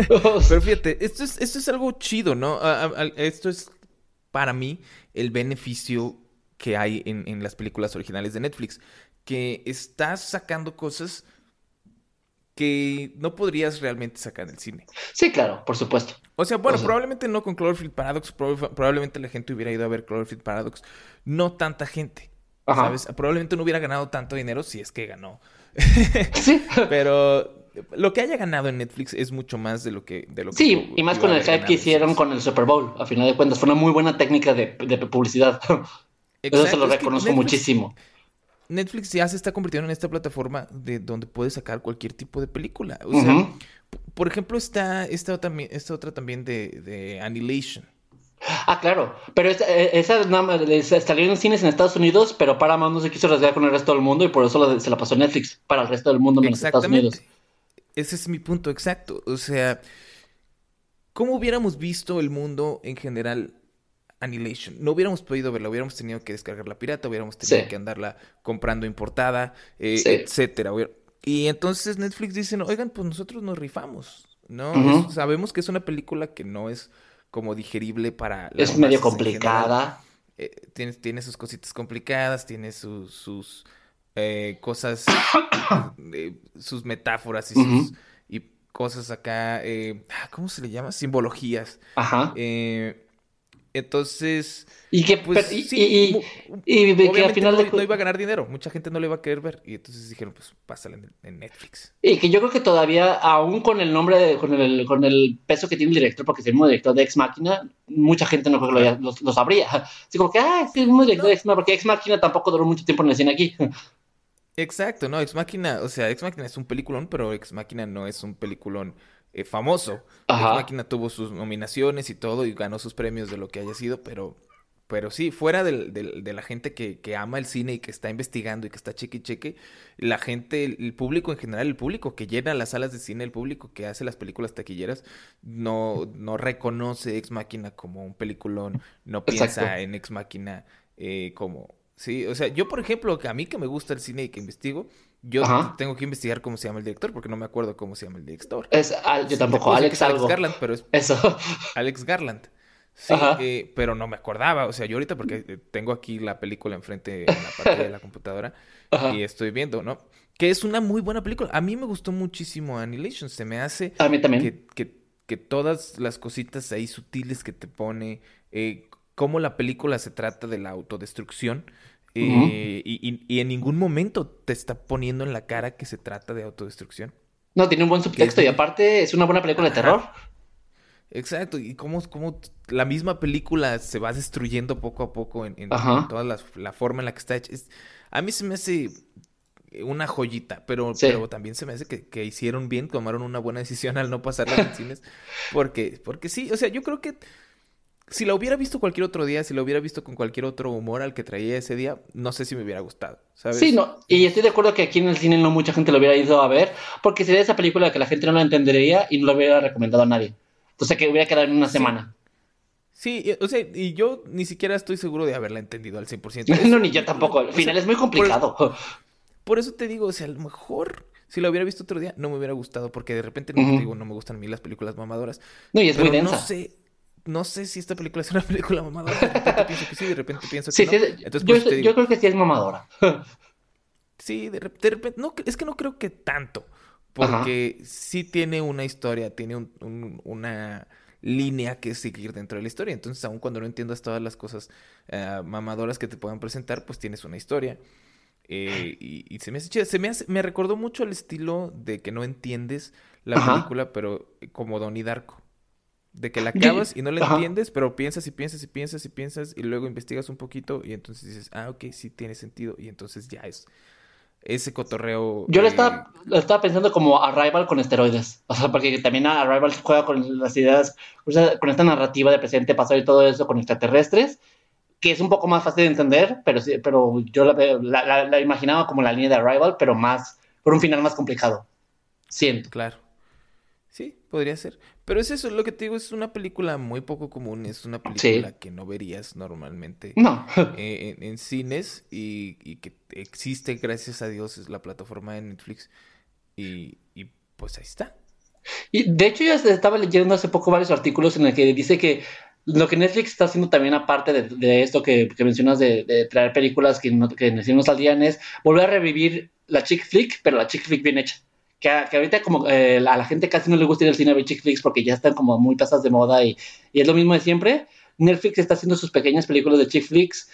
Pero fíjate, esto es, esto es algo chido, ¿no? esto es para mí el beneficio que hay en, las películas originales de Netflix. Que estás sacando cosas que no podrías realmente sacar del cine. Sí, claro, por supuesto. O sea, bueno, probablemente no con Cloverfield Paradox, probablemente la gente hubiera ido a ver Cloverfield Paradox, no tanta gente, ¿sabes? Probablemente no hubiera ganado tanto dinero si es que ganó. sí. Pero lo que haya ganado en Netflix es mucho más de lo que... De lo sí, y más con el hype que hicieron con el Super Bowl, a final de cuentas. Fue una muy buena técnica de, publicidad. Eso se lo reconozco muchísimo. Netflix ya se está convirtiendo en esta plataforma de donde puedes sacar cualquier tipo de película. O sea, por ejemplo, está esta otra, esta otra también de, de Annihilation. Ah, claro, pero esa, eh, esa salió en cines en Estados Unidos, pero Paramount no se quiso arriesgar con el resto del mundo y por eso se la pasó Netflix para el resto del mundo menos Estados Unidos. Ese es mi punto exacto. O sea, ¿cómo hubiéramos visto el mundo en general Annihilation. No hubiéramos podido verla, hubiéramos tenido que descargar la pirata, hubiéramos tenido que andarla comprando importada, eh, etcétera. Y entonces Netflix dice, oigan, pues nosotros nos rifamos, ¿no? sabemos que es una película que no es como digerible para... es medio complicada. Eh, tiene, tiene sus cositas complicadas, tiene sus eh, cosas, sus metáforas y sus y cosas acá, ah, ¿cómo se le llama? Simbologías. Ajá. Eh, entonces. Y que, pues, y, que al final no, iba a ganar dinero. Mucha gente no le iba a querer ver. Y entonces dijeron, pues pásale en, Netflix. Y que yo creo que todavía, aún con el nombre, con, el, con el peso que tiene el director, porque es el mismo director de Ex Máquina, mucha gente no creo que lo, sabría. Así como que, ah, es el mismo director de Ex Máquina, porque Ex Máquina tampoco duró mucho tiempo en el cine aquí. Exacto, no, Ex Máquina, o sea, Ex Máquina es un peliculón, pero Ex Máquina no es un peliculón eh, famoso. La máquina tuvo sus nominaciones y todo y ganó sus premios de lo que haya sido, pero, pero sí, fuera de la gente que, que, ama el cine y que está investigando y que está cheque y cheque, la gente, el, público en general, el público que llena las salas de cine, el público que hace las películas taquilleras, no, no reconoce Ex Máquina como un peliculón, no piensa en Ex Máquina eh, como... Sí, o sea, yo por ejemplo, que a mí que me gusta el cine y que investigo, yo tengo que investigar cómo se llama el director porque no me acuerdo cómo se llama el director. Es, yo tampoco, Alex, Alex Garland, pero es Eso. Alex Garland. Sí, eh, pero no me acordaba. O sea, yo ahorita porque eh, tengo aquí la película enfrente en la pantalla de la computadora y estoy viendo, ¿no? Que es una muy buena película. A mí me gustó muchísimo Annihilation. Se me hace a mí también. Que, que, todas las cositas ahí sutiles que te pone, eh, cómo la película se trata de la autodestrucción, eh, y, en ningún momento te está poniendo en la cara que se trata de autodestrucción. No, tiene un buen subtexto y aparte es una buena película de terror. Exacto, y cómo, cómo, la misma película se va destruyendo poco a poco en, toda la, forma en la que está hecha. a mí se me hace una joyita, pero, pero también se me hace que, hicieron bien, tomaron una buena decisión al no pasarla en cines. Porque, porque sí, o sea, yo creo que si la hubiera visto cualquier otro día, si la hubiera visto con cualquier otro humor al que traía ese día, no sé si me hubiera gustado, ¿sabes? Sí, no, y estoy de acuerdo que aquí en el cine no mucha gente lo hubiera ido a ver, porque sería esa película que la gente no la entendería y no lo hubiera recomendado a nadie. O sea, que hubiera quedado en una semana. Sí, o sea, y yo ni siquiera estoy seguro de haberla entendido al 100%. no, ni yo tampoco. Al final es muy complicado. Por, eso te digo, o sea, a lo mejor si la hubiera visto otro día no me hubiera gustado porque de repente no, digo, no me gustan a mí las películas mamadoras. No, y es muy densa. No sé, no sé si esta película es una película mamadora. De repente pienso que sí, de repente pienso que no. Entonces, yo, creo que sí es mamadora. sí, de, repente. No, es que no creo que tanto. Porque sí tiene una historia, tiene una línea que seguir dentro de la historia. Entonces, aun cuando no entiendas todas las cosas eh, mamadoras que te puedan presentar, pues tienes una historia. Eh, y, se me hace Se me, me recordó mucho el estilo de que no entiendes la película, pero como Donnie Darko. De que la acabas y no la entiendes, pero piensas y piensas y piensas y piensas y luego investigas un poquito y entonces dices, ah, ok, sí tiene sentido y entonces ya es ese cotorreo. Yo lo, estaba, lo estaba pensando como Arrival con esteroides. O sea, porque también Arrival juega con las ideas, con esta narrativa de presente, pasado y todo eso con extraterrestres, que es un poco más fácil de entender, pero, sí, pero yo la, la imaginaba como la línea de Arrival, pero más, por un final más complicado. Siento. Claro. Sí, podría ser. Pero es eso, lo que te digo, es una película muy poco común, es una película que no verías normalmente eh, en, cines y, que existe, gracias a Dios, es la plataforma de Netflix y, pues ahí está. Y de hecho yo estaba leyendo hace poco varios artículos en el que dice que lo que Netflix está haciendo también aparte de, esto que, mencionas de, traer películas que, no, que no salían es volver a revivir la chick flick, pero la chick flick bien hecha que, ahorita como eh, a la gente casi no le gusta ir al cine a ver chick flicks porque ya están como muy pasas de moda y, y, es lo mismo de siempre. Netflix está haciendo sus pequeñas películas de chick flicks,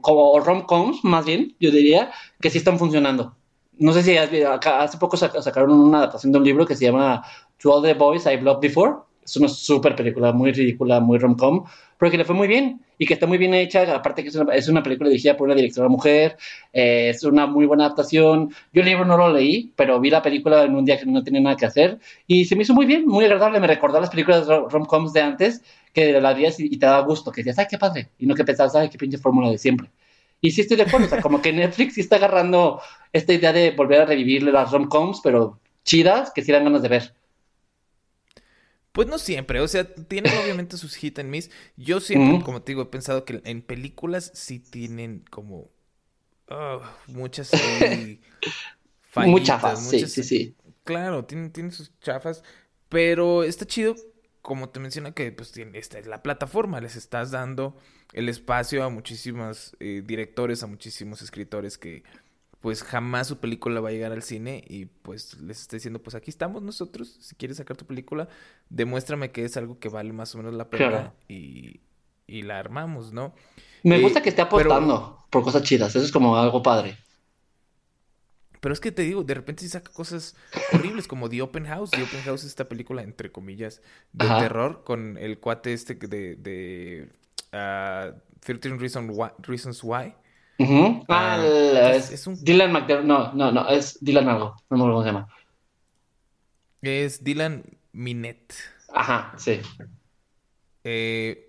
como rom-coms más bien, yo diría, que sí están funcionando. No sé si hace poco sacaron una adaptación de un libro que se llama To All the Boys I've Loved Before. Es una súper película, muy ridícula, muy rom-com, pero que le fue muy bien y que está muy bien hecha, aparte que es una, es una película dirigida por una directora mujer, eh, es una muy buena adaptación. Yo el libro no lo leí, pero vi la película en un día que no tenía nada que hacer y se me hizo muy bien, muy agradable, me recordó las películas rom-coms de antes, que las veías y, te daba gusto, que decías, ay, qué padre, y no que pensabas, ay, qué pinche fórmula de siempre. Y sí estoy de acuerdo, o sea, como que Netflix sí está agarrando esta idea de volver a revivir las rom-coms, pero chidas, que sí dan ganas de ver. Pues no siempre, o sea, tienen obviamente sus hit and miss. Yo siempre, como te digo, he pensado que en películas sí tienen como oh, muchas Muy chafas, sí, sí, sí. Claro, tienen, tienen sus chafas, pero está chido, como te menciona, que pues tiene, esta es la plataforma, les estás dando el espacio a muchísimos eh, directores, a muchísimos escritores que pues jamás su película va a llegar al cine y pues les está diciendo, pues aquí estamos nosotros, si quieres sacar tu película, demuéstrame que es algo que vale más o menos la pena y, y, la armamos, ¿no? Me gusta que esté apostando por cosas chidas, eso es como algo padre. Pero es que te digo, de repente sí saca cosas horribles como The Open House. The Open House es esta película, entre comillas, de terror con el cuate este de, de 13 uh, Reasons Why ah, es, un... Dylan McDermott. No, no, no, es Dylan algo. No me acuerdo cómo se llama. Es Dylan Minette. Ajá, sí. Eh,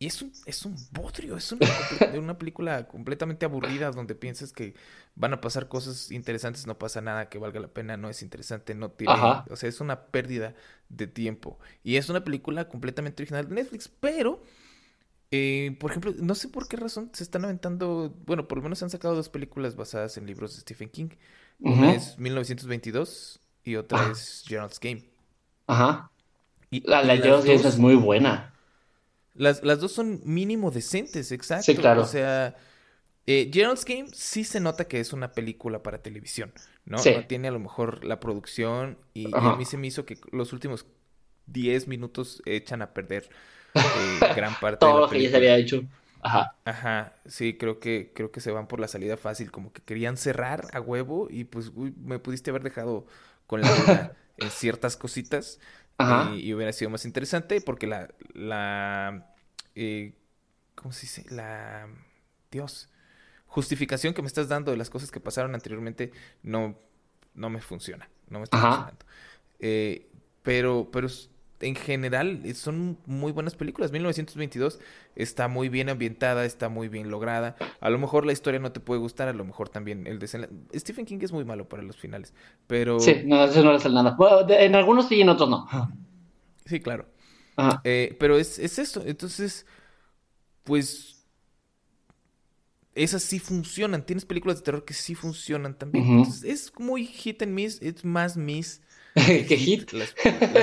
y es un, es un bodrio, es una, una, película completamente aburrida donde piensas que van a pasar cosas interesantes, no pasa nada que valga la pena, no es interesante, no tiene... O sea, es una pérdida de tiempo. Y es una película completamente original de Netflix, pero eh, por ejemplo, no sé por qué razón se están aventando, bueno, por lo menos han sacado dos películas basadas en libros de Stephen King. Una es 1922 y otra ah. es Gerald's Game. Ajá. Y, la de Gerald's Game es muy buena. Las, las dos son mínimo decentes, exacto. Sí, claro. O sea, eh, Gerald's Game sí se nota que es una película para televisión, ¿no? Sí. No tiene a lo mejor la producción y, y, a mí se me hizo que los últimos 10 minutos echan a perder eh, gran parte Todo lo que ya se había hecho. Ajá. Ajá, sí, creo que, creo que se van por la salida fácil, como que querían cerrar a huevo y pues me pudiste haber dejado con la duda en ciertas cositas Ajá. Y, hubiera sido más interesante porque la, la, eh, ¿cómo se dice? La, Dios, justificación que me estás dando de las cosas que pasaron anteriormente no, no me funciona, no me está funcionando. Eh, pero, pero en general eh, son muy buenas películas. 1922 está muy bien ambientada, está muy bien lograda. A lo mejor la historia no te puede gustar, a lo mejor también el desenlace. Stephen King es muy malo para los finales, pero... Sí, no, eso no le sale nada. en algunos sí y en otros no. Sí, claro. Eh, pero es, es eso. Entonces, pues... Esas sí funcionan. Tienes películas de terror que sí funcionan también. Entonces, es muy hit and miss, es más miss ¿Qué hit? Las,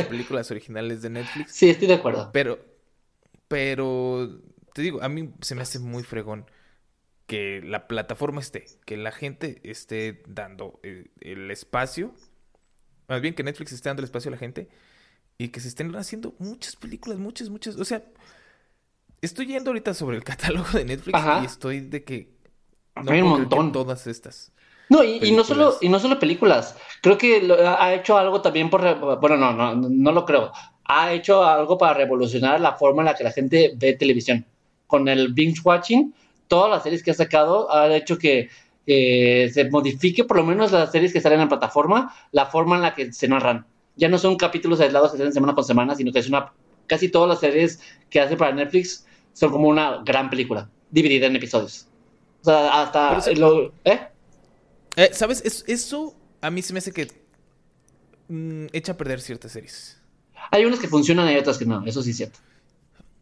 películas originales de Netflix. Sí, estoy de acuerdo. Pero, pero, te digo, a mí se me hace muy fregón que la plataforma esté, que la gente esté dando el, el espacio, más bien que Netflix esté dando el espacio a la gente y que se estén haciendo muchas películas, muchas, muchas, o sea, estoy yendo ahorita sobre el catálogo de Netflix y estoy de que no Hay un montón. Todas estas. No, y, no solo, y no solo películas. Creo que ha hecho algo también por. Bueno, no, no, no lo creo. Ha hecho algo para revolucionar la forma en la que la gente ve televisión. Con el binge watching, todas las series que ha sacado ha hecho que se modifique, por lo menos las series que salen en la plataforma, la forma en la que se narran. Ya no son capítulos aislados que salen semana con semana, sino que es una. Casi todas las series que hace para Netflix son como una gran película, dividida en episodios. O sea, hasta. ¿Eh? Eh, ¿Sabes? eso a mí se me hace que mm, echa a perder ciertas series. Hay unas que funcionan y hay otras que no, eso sí es cierto.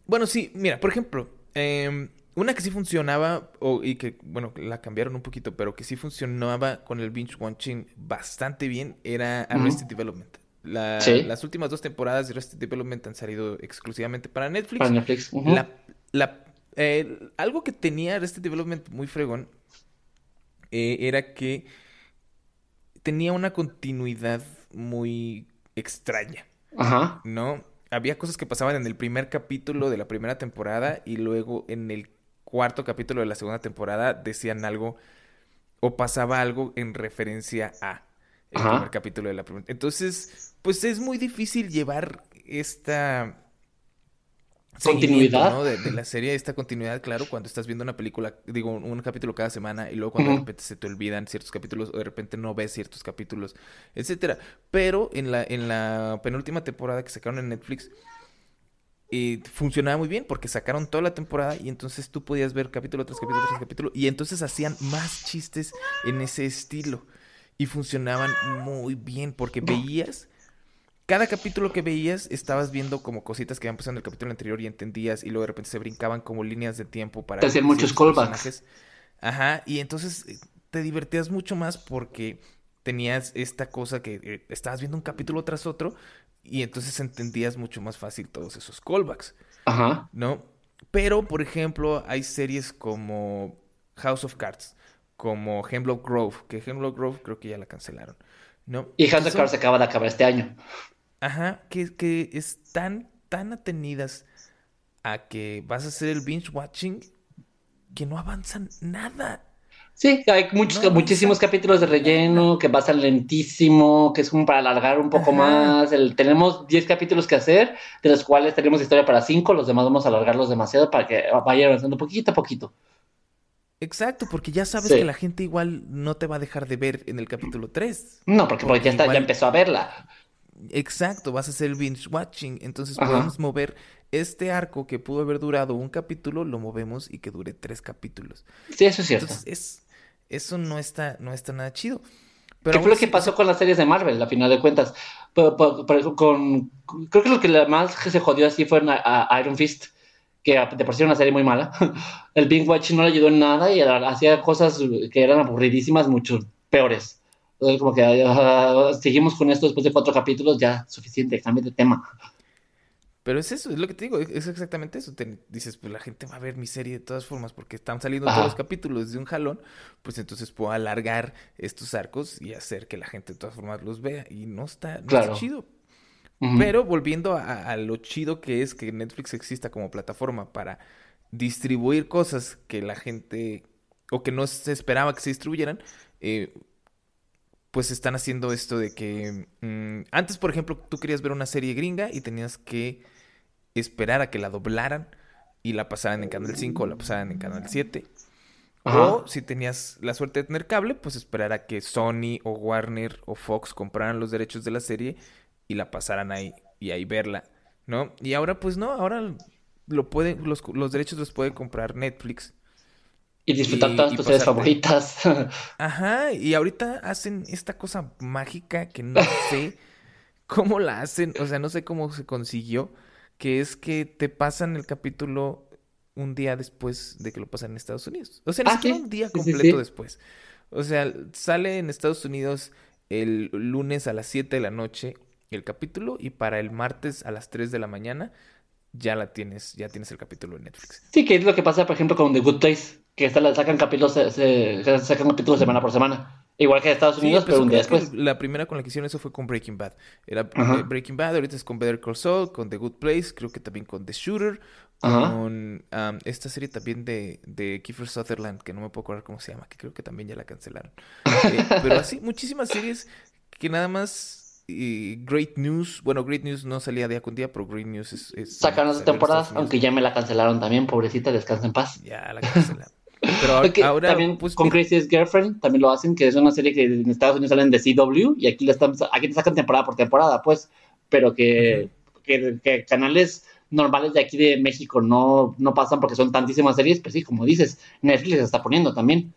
Bueno, sí, mira, por ejemplo, em, una que sí funcionaba, y que, bueno, la cambiaron un poquito, pero que sí funcionaba con el binge watching bastante bien, era Arrested Development. Las últimas dos temporadas de Arrested Development han salido exclusivamente para Netflix. Para Netflix. la, eh, algo que tenía Arrested Development muy fregón eh, era que tenía una continuidad muy extraña. Ajá. ¿No? Había cosas que pasaban en el primer capítulo de la primera temporada y luego en el cuarto capítulo de la segunda temporada decían algo o pasaba algo en referencia a el primer capítulo de la primera. Entonces, pues es muy difícil llevar esta continuidad. De, la serie esta continuidad claro cuando estás viendo una película digo un, capítulo cada semana y luego cuando de repente se te olvidan ciertos capítulos o de repente no ves ciertos capítulos etcétera. Pero en la en la penúltima temporada que sacaron en Netflix eh, funcionaba muy bien porque sacaron toda la temporada y entonces tú podías ver capítulo tras capítulo tras capítulo y entonces hacían más chistes en ese estilo y funcionaban muy bien porque veías cada capítulo que veías estabas viendo como cositas que habían pasado en el capítulo anterior y entendías y luego de repente se brincaban como líneas de tiempo para... Te hacían muchos callbacks. Ajá, y entonces eh, te divertías mucho más porque tenías esta cosa que eh, estabas viendo un capítulo tras otro y entonces entendías mucho más fácil todos esos callbacks. Ajá. ¿No? Pero, por ejemplo, hay series como House of Cards, como Hemlock Grove, que Hemlock Grove creo que ya la cancelaron, ¿no? Y House of Cards acaba de acabar este año. Ajá, que, que están tan atenidas a que vas a hacer el binge watching que no avanzan nada. Sí, hay muchos, muchísimos capítulos de relleno que pasan lentísimo, que es como para alargar un poco más. tenemos 10 capítulos que hacer, de los cuales tenemos historia para 5, los demás vamos a alargarlos demasiado para que vaya avanzando poquito a poquito. Exacto, porque ya sabes que la gente igual no te va a dejar de ver en el capítulo 3. No, porque, ya, está, ya empezó a verla. Exacto, vas a hacer el binge watching, entonces podemos mover este arco que pudo haber durado un capítulo, lo movemos y que dure tres capítulos. Sí, eso es cierto. Entonces, es, eso no está, no está nada chido. Pero ¿Qué fue lo que pasó con las series de Marvel, a final de cuentas? con, creo que lo que más se jodió así fue a, Iron Fist, que de por sí era una serie muy mala. El Bing Watch no le ayudó en nada y hacía cosas que eran aburridísimas, mucho peores. Entonces, como que seguimos con esto después de cuatro capítulos, ya suficiente, cambio de tema. Pero es eso, es lo que te digo, es exactamente eso. Te dices, pues la gente va a ver mi serie de todas formas porque están saliendo todos los capítulos de un jalón, pues entonces puedo alargar estos arcos y hacer que la gente de todas formas los vea. Y no está, no chido. Pero volviendo a, lo chido que es que Netflix exista como plataforma para distribuir cosas que la gente o que no se esperaba que se distribuyeran, eh, pues están haciendo esto de que mm, antes, por ejemplo, tú querías ver una serie gringa y tenías que esperar a que la doblaran y la pasaran en Canal 5 o la pasaran en Canal 7. O si tenías la suerte de tener cable, pues esperar a que Sony o Warner o Fox compraran los derechos de la serie y la pasaran ahí y ahí verla, ¿no? Y ahora pues no, ahora lo puede, los, los derechos los puede comprar Netflix. Y disfrutar todas tus series favoritas. Ajá, y ahorita hacen esta cosa mágica que no sé cómo la hacen, o sea, no sé cómo se consiguió, que es que te pasan el capítulo un día después de que lo pasan en Estados Unidos. O sea, ni ah, siquiera un día completo después. O sea, sale en Estados Unidos el lunes a las 7 de la noche el capítulo y para el martes a las 3 de la mañana ya la tienes, ya tienes el capítulo en Netflix. Sí, que es lo que pasa, por ejemplo, con The Good Place, que sacan capítulos, se, sacan capítulos semana por semana. Igual que en Estados Unidos, pero un día después. La primera con la que hicieron eso fue con Breaking Bad. Era eh, Breaking Bad, ahorita es con Better Call Saul, con The Good Place, creo que también con The Shooter, con esta serie también de, de Kiefer Sutherland, que no me puedo acordar cómo se llama, que creo que también ya la cancelaron. Eh, pero así, muchísimas series que nada más Great News, bueno, Great News no salía día con día, pero Great News es... es Sacan las temporadas, aunque ya me la cancelaron también, pobrecita, descansa en paz. Ya la cancelaron. Pero ahora, también pues, con Crazy's Girlfriend también lo hacen, que es una serie que en Estados Unidos salen de CW y aquí, están, aquí te sacan temporada por temporada, pues, pero que, que, canales normales de aquí de México no, no pasan porque son tantísimas series, pues sí, como dices, Netflix se está poniendo también.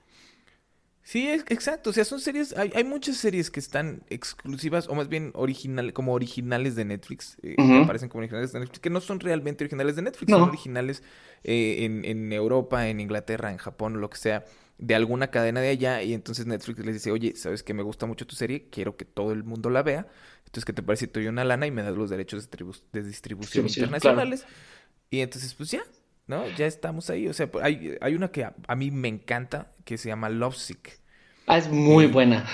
Sí, exacto. O sea, son series. Hay, hay, muchas series que están exclusivas, o más bien original, como originales de Netflix. Eh, que aparecen como originales de Netflix, que no son realmente originales de Netflix, son originales eh, en, en, Europa, en Inglaterra, en Japón, lo que sea, de alguna cadena de allá. Y entonces Netflix les dice, oye, ¿sabes que me gusta mucho tu serie? Quiero que todo el mundo la vea. Entonces, ¿qué te parece si te doy una lana y me das los derechos de, distribución internacionales? Y entonces, pues ya, ¿no? Ya estamos ahí. O sea, hay, hay una que a, mí me encanta que se llama Lovesick. Ah, es muy buena.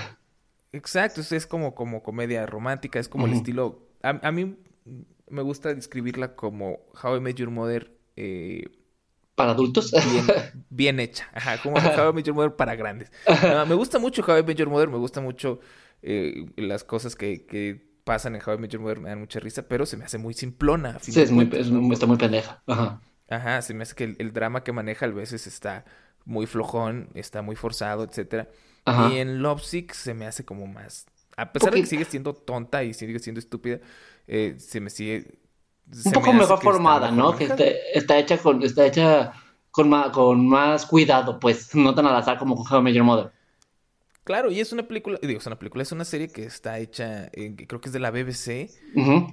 Exacto, es, como, como comedia romántica, es como el estilo... A, mí me gusta describirla como How I Met Your Mother... Eh, ¿Para adultos? Bien, hecha, ajá, como How I Met Your Mother para grandes. me gusta mucho How I Met Your Mother, me gusta mucho eh, las cosas que, que pasan en How I Met Your Mother, me dan mucha risa, pero se me hace muy simplona. Sí, es muy, está muy pendeja. Ajá. Ajá, se me hace que el, drama que maneja a veces está muy flojón, está muy forzado, etcétera. Y en Lovesick se me hace como más. A pesar de que sigue siendo tonta y sigue siendo estúpida, eh, se me sigue. un poco mejor formada, ¿no? Que está, hecha con, está hecha con más, con más cuidado, pues, no tan al azar como con How Major Mother. Claro, y es una película, digo, es una película, es una serie que está hecha, eh, creo que es de la BBC,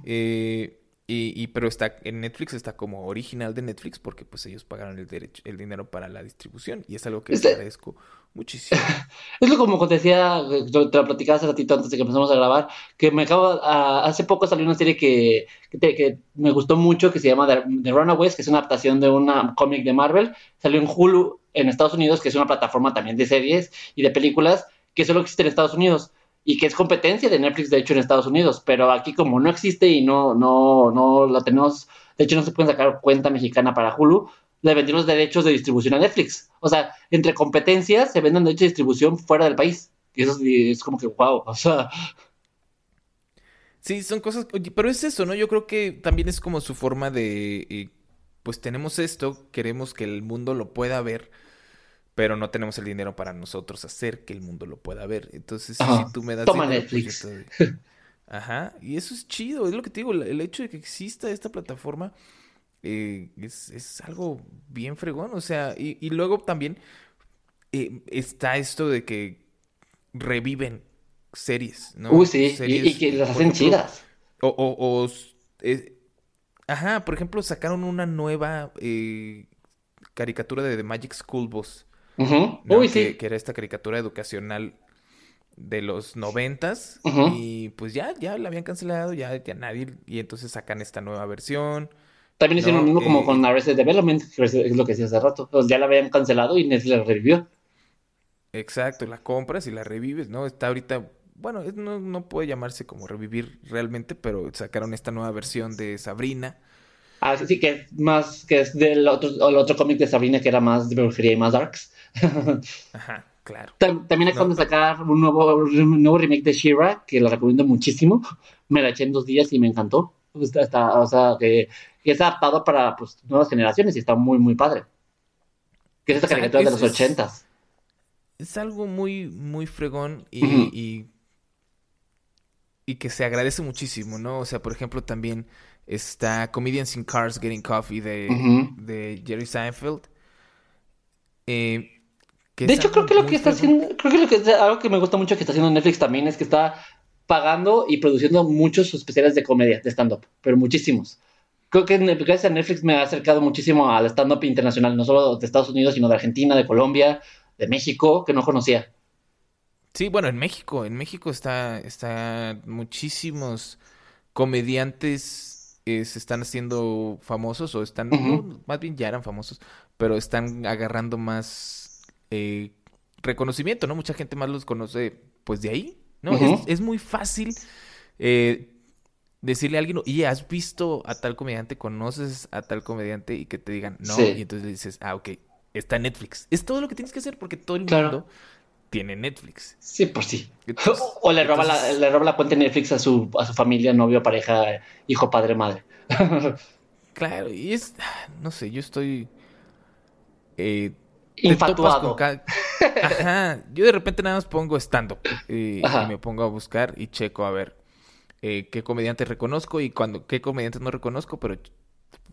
eh, y, y- pero está en Netflix, está como original de Netflix porque pues ellos pagaron el derecho, el dinero para la distribución y es algo que les Este- agradezco muchísimo. Es lo como te decía, eh, yo te lo platicaba hace ratito antes de que empezamos a grabar, que me acabo, ah, hace poco salió una serie que, que, te- que me gustó mucho, que se llama The, The Runaways, que es una adaptación de una cómic de Marvel, salió en Hulu en Estados Unidos, que es una plataforma también de series y de películas, que solo existe en Estados Unidos y que es competencia de Netflix, de hecho, en Estados Unidos, pero aquí como no existe y no, no, no la tenemos, de hecho no se pueden sacar cuenta mexicana para Hulu, le vendieron los derechos de distribución a Netflix. O sea, entre competencias se venden derechos de distribución fuera del país. Y eso es, es como que, wow, o sea, Sí, son cosas, pero es eso, ¿no? Yo creo que también es como su forma de, eh, pues tenemos esto, queremos que el mundo lo pueda ver, pero no tenemos el dinero para nosotros hacer que el mundo lo pueda ver. Entonces, Ajá. si tú me das Toma dinero, pues, Netflix. doy. Ajá, y eso es chido, es lo que te digo, el hecho de que exista esta plataforma eh, es, es algo bien fregón, o sea, y, y luego también eh, está esto de que reviven series, ¿no? uy, sí, y, Series, y que las por hacen ejemplo, chidas. o, o, o eh, ajá, por ejemplo, sacaron una nueva eh, caricatura de The Magic School Bus, Ujú. ¿no? Uy, que, sí. que era esta caricatura educacional de los noventas Ujú. y pues ya, ya la habían cancelado, ya, ya nadie, y entonces sacan esta nueva versión. También hicieron lo mismo como eh, con Arrested Development, que es lo que decía hace rato. Pues ya la habían cancelado y Netflix la revivió. Exacto, la compras y la revives, ¿no? Está ahorita, bueno, no, no puede llamarse como revivir realmente, pero sacaron esta nueva versión de Sabrina. Ah, sí, sí, que es más, que es del otro, el otro cómic de Sabrina que era más de brujería y más darks. Ajá, claro. Tam- También acaban No, de sacar un nuevo, un nuevo remake de She-Ra, que la recomiendo muchísimo. Me la eché en dos días y me encantó. Está, está- o sea, que, que es adaptado para pues, nuevas generaciones y está muy, muy padre. Que es esta caricatura de los ochentas. Es algo muy, muy fregón y, y, y que se agradece muchísimo, ¿no? O sea, por ejemplo, también está Comedians in Cars Getting Coffee de, de Jerry Seinfeld. Eh, que De hecho, creo que lo que está haciendo, creo que, lo que es algo que me gusta mucho que está haciendo Netflix también es que está pagando y produciendo muchos especiales de comedia, de stand-up, pero muchísimos. Creo que gracias a Netflix me ha acercado muchísimo al stand-up internacional, no solo de Estados Unidos, sino de Argentina, de Colombia, de México, que no conocía. Sí, bueno, en México, en México está, está muchísimos comediantes eh, se están haciendo famosos o están, no, más bien ya eran famosos, pero están agarrando más eh, reconocimiento, ¿no? Mucha gente más los conoce, pues de ahí, ¿no? Es, es muy fácil eh, decirle a alguien, oye, ¿has visto a tal comediante? ¿Conoces a tal comediante? Y que te digan, no, Sí. y entonces le dices, ah, ok, está en Netflix. Es todo lo que tienes que hacer porque todo el Claro. mundo tiene Netflix. Sí, por sí. Entonces- O le roba, la, le roba la cuenta de Netflix a su, a su familia, novio, pareja, hijo, padre, madre. Claro, y es, no sé, yo estoy eh, Infatuado. ca- Ajá, yo de repente nada más pongo stand-up y me pongo a buscar y checo a ver eh, qué comediantes reconozco y cuando qué comediantes no reconozco, pero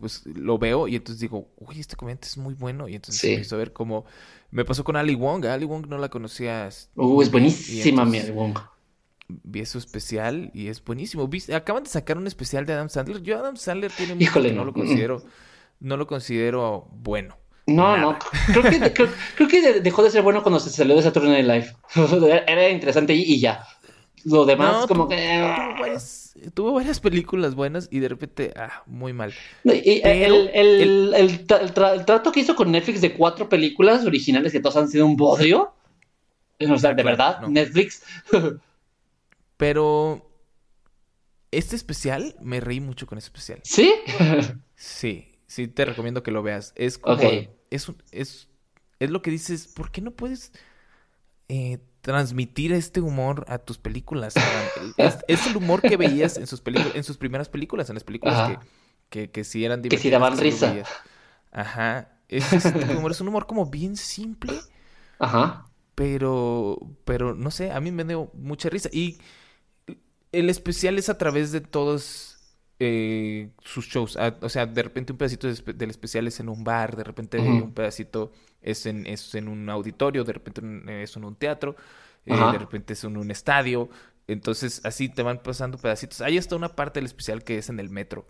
pues lo veo y entonces digo, uy, este comediante es muy bueno y entonces Sí. empiezo a ver cómo me pasó con Ali Wong, Ali Wong no la conocía Uh, es buenísima, mi entonces Wong. vi su especial y es buenísimo. ¿Viste? Acaban de sacar un especial de Adam Sandler. Yo Adam Sandler tiene mucho que no no. lo considero, no lo considero bueno. No, Nada. no. Creo que, creo, creo que de- dejó de ser bueno cuando se salió de Saturday Night Live. Era interesante y, y ya. Lo demás, No, como que. tuvo varias, tuvo varias películas buenas y de repente, ah, muy mal. Y el, el, el tra- el tra- el trato que hizo con Netflix de cuatro películas originales que todas han sido un bodrio. O sea, de verdad, no. Netflix. Pero este especial, me reí mucho con ese especial. ¿Sí? Sí, sí te recomiendo que lo veas. Es como. Es, un- es, es lo que dices, ¿por qué no puedes eh, transmitir este humor a tus películas? Es, es el humor que veías en sus películas, en sus primeras películas, en las películas que, que, que sí eran Que sí divertidas, daban sí lo risa. veías. Ajá. Es de humor, es un humor como bien simple, Ajá. pero, pero no sé, a mí me dio mucha risa. Y el especial es a través de todos eh, sus shows. Ah, o sea, de repente un pedacito del especial es en un bar, de repente un pedacito es en, es en un auditorio, de repente es en un teatro. eh, de repente es en un estadio. Entonces, así te van pasando pedacitos. Ahí está una parte del especial que es en el metro.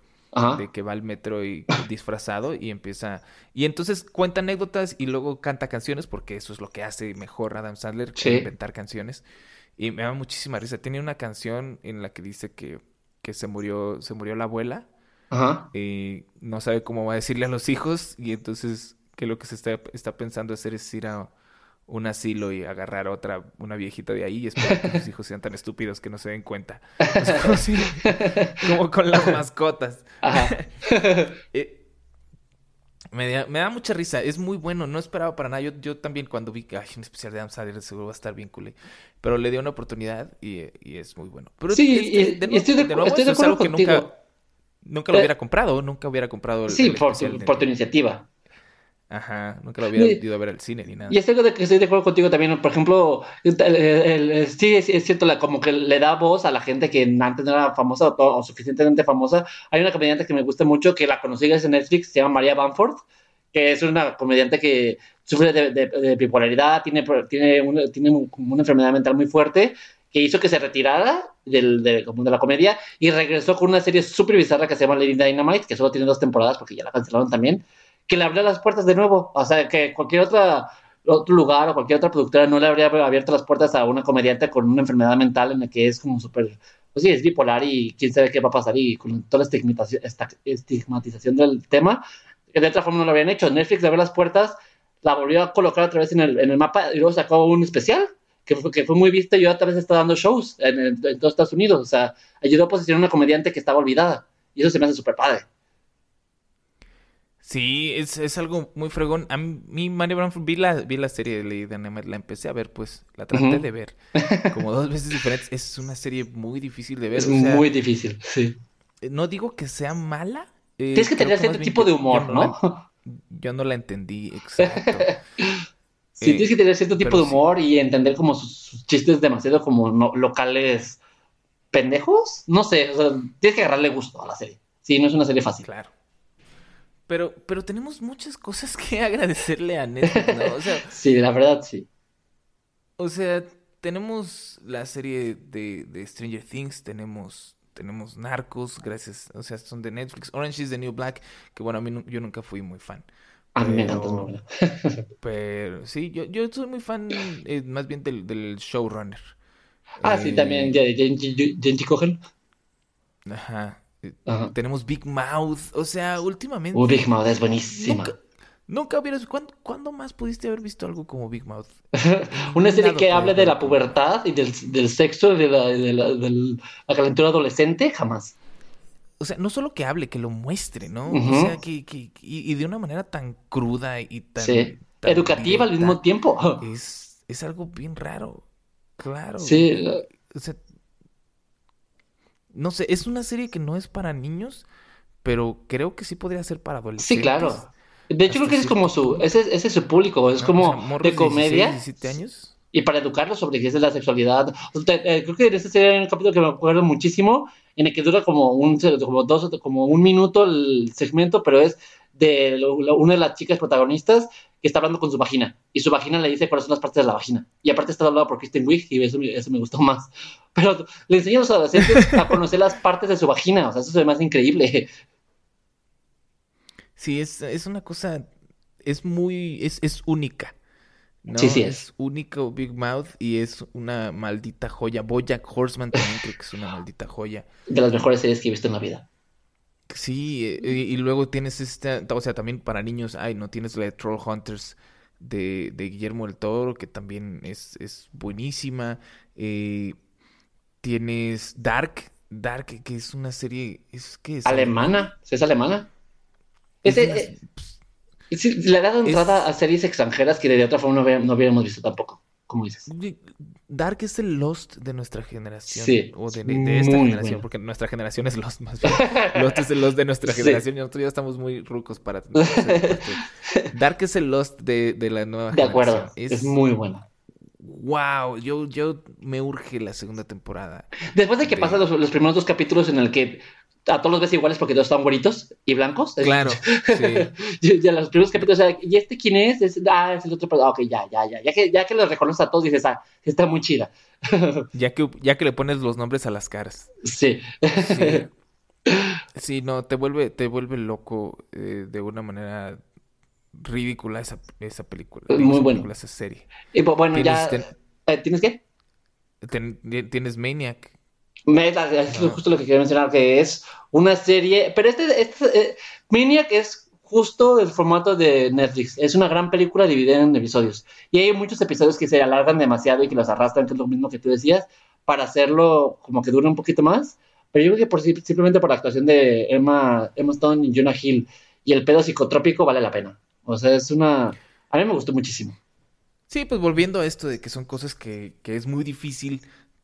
De que va al metro y disfrazado y empieza. Y entonces cuenta anécdotas y luego canta canciones, porque eso es lo que hace mejor Adam Sandler, inventar canciones. Y me da muchísima risa. Tiene una canción en la que dice que, que se murió, se murió la abuela. Ajá. Y no sabe cómo va a decirle a los hijos. Y entonces que lo que se está, está pensando hacer es ir a un asilo y agarrar otra, una viejita de ahí y esperar que sus hijos sean tan estúpidos que no se den cuenta. como, con las mascotas. Eh, me, da, me, da, mucha risa, es muy bueno, no esperaba para nada. Yo, yo también cuando vi que hay un especial de Adam Sandler seguro va a estar bien cool. Pero le dio una oportunidad y, y es muy bueno. Pero sí, de, estoy de, acuerdo contigo. nunca, nunca lo eh, hubiera comprado, nunca hubiera comprado el, Sí, por, por tu iniciativa. Ajá, nunca lo hubiera ido a ver al cine ni nada. Y es algo de que estoy de acuerdo contigo también. Por ejemplo, sí es, cierto, la, como que le da voz a la gente que antes no era famosa o, suficientemente famosa. Hay una comediante que me gusta mucho, que la conocí en Netflix, se llama María Bamford, que es una comediante que sufre de, bipolaridad, tiene, tiene, una, tiene una enfermedad mental muy fuerte, que hizo que se retirara del, de, de la comedia y regresó con una serie súper bizarra que se llama Lady Dynamite, que solo tiene dos temporadas porque ya la cancelaron también que le abrió las puertas de nuevo. O sea, que cualquier otra, otro lugar o cualquier otra productora no le habría abierto las puertas a una comediante con una enfermedad mental en la que es como súper, pues sí, es bipolar y quién sabe qué va a pasar y con toda la estigmatización, del tema, de otra forma no lo habían hecho. Netflix le abrió las puertas, la volvió a colocar otra vez en el, en el mapa y luego sacó un especial que fue, que fue muy visto y otra vez está dando shows en, en, todos Estados Unidos. O sea, ayudó a posicionar a una comediante que estaba olvidada. Y eso se me hace súper padre. Sí, es, es algo muy fregón. A mí, Manny Brown, vi la, vi la serie de Lady Dynamite, la empecé a ver, pues, la traté de ver como dos veces diferentes. Es una serie muy difícil de ver. Es muy difícil, sí. Eh, no digo que sea mala. Eh, Tienes que tener cierto tipo de humor, ¿no? Yo no la entendí, exacto. sí, tienes que tener cierto tipo de humor y entender como sus, chistes demasiado como locales pendejos. No sé, o sea, tienes que agarrarle gusto a la serie. Sí, no es una serie fácil. Claro. Pero, pero tenemos muchas cosas que agradecerle a Netflix, ¿no? O sea, sí, la verdad, sí. O sea, tenemos la serie de, de Stranger Things, tenemos tenemos Narcos, gracias, o sea, son de Netflix. Orange is the New Black, que bueno, a mí yo nunca fui muy fan. A mí me encanta Pero sí, yo, yo soy muy fan eh, más bien del, del showrunner. Ah, sí, también, Jenji Cohen. Ajá. Tenemos Big Mouth. O sea, últimamente. Uh, Big Mouth es buenísima. Nunca, hubieras. ¿cuándo, más pudiste haber visto algo como Big Mouth? Una serie que hable de la pubertad y del, del sexo, de la, de, la, de la calentura adolescente, jamás. O sea, no solo que hable, que lo muestre, ¿no? O sea, que, que y, de una manera tan cruda y tan. Sí. Educativa al mismo tiempo. Es, es algo bien raro. Claro. Sí. O sea, no sé, es una serie que no es para niños, pero creo que sí podría ser para adolescentes. Sí, claro. De hecho, creo que es como su, ese, ese es su público, es como de comedia. 17 años. Y para educarlos sobre qué es la sexualidad. Eh, creo que en esta serie hay un capítulo que me acuerdo muchísimo, en el que dura como un, como dos, como un minuto el segmento, pero es de una de las chicas protagonistas que está hablando con su vagina y su vagina le dice cuáles son las partes de la vagina. Y aparte está hablado por Kristen Wiig y eso, eso me gustó más. Pero le enseña a los adolescentes a conocer las partes de su vagina, o sea, eso es más increíble. Sí, es, es una cosa, es muy, es, es única. ¿no? Sí, sí es. es único Big Mouth y es una maldita joya. Bojack Horseman también creo que es una maldita joya. De las mejores series que he visto en la vida. Sí, eh, y, luego tienes esta, o sea, también para niños, ay, no tienes la de Troll Hunters de, de Guillermo del Toro, que también es, es buenísima. Eh, tienes Dark, Dark, que es una serie, es que es alemana, ¿es alemana? Es eh, le ha dado entrada a series extranjeras que de otra forma no, no hubiéramos visto tampoco como dices. Dark es el Lost de nuestra generación. Sí. O de, esta generación, porque nuestra generación es Lost más bien. Lost es el Lost de nuestra generación y nosotros ya estamos muy rucos para Dark es el Lost de, de la nueva de generación. De acuerdo, es, muy buena. Wow, yo, yo me urge la segunda temporada. Después de que pasan los, los, primeros dos capítulos en el que a todos los ves iguales porque todos están güeritos y blancos. Claro, sí. ya los primeros capítulos, ¿y este quién es? es ah, es el otro, ah, ok, ya, ya, ya. Ya que, ya que los reconoces a todos, dices, ah, está muy chida. ya, que, ya que le pones los nombres a las caras. Sí. Sí, no, te vuelve, te vuelve loco eh, de una manera ridícula esa, esa película. Muy bueno. Esa serie. Y bueno, ya... Eh, ¿Tienes qué? tienes Maniac. Es justo lo que quería mencionar, que es una serie, pero este, este eh, Maniac es justo el formato de Netflix. Es una gran película dividida en episodios. Y hay muchos episodios que se alargan demasiado y que los arrastran, que es lo mismo que tú decías, para hacerlo como que dure un poquito más. Pero yo creo que por, simplemente por la actuación de Emma, Emma Stone y Jonah Hill y el pedo psicotrópico vale la pena. O sea, es una... A mí me gustó muchísimo. Sí, pues volviendo a esto de que son cosas que, que es muy difícil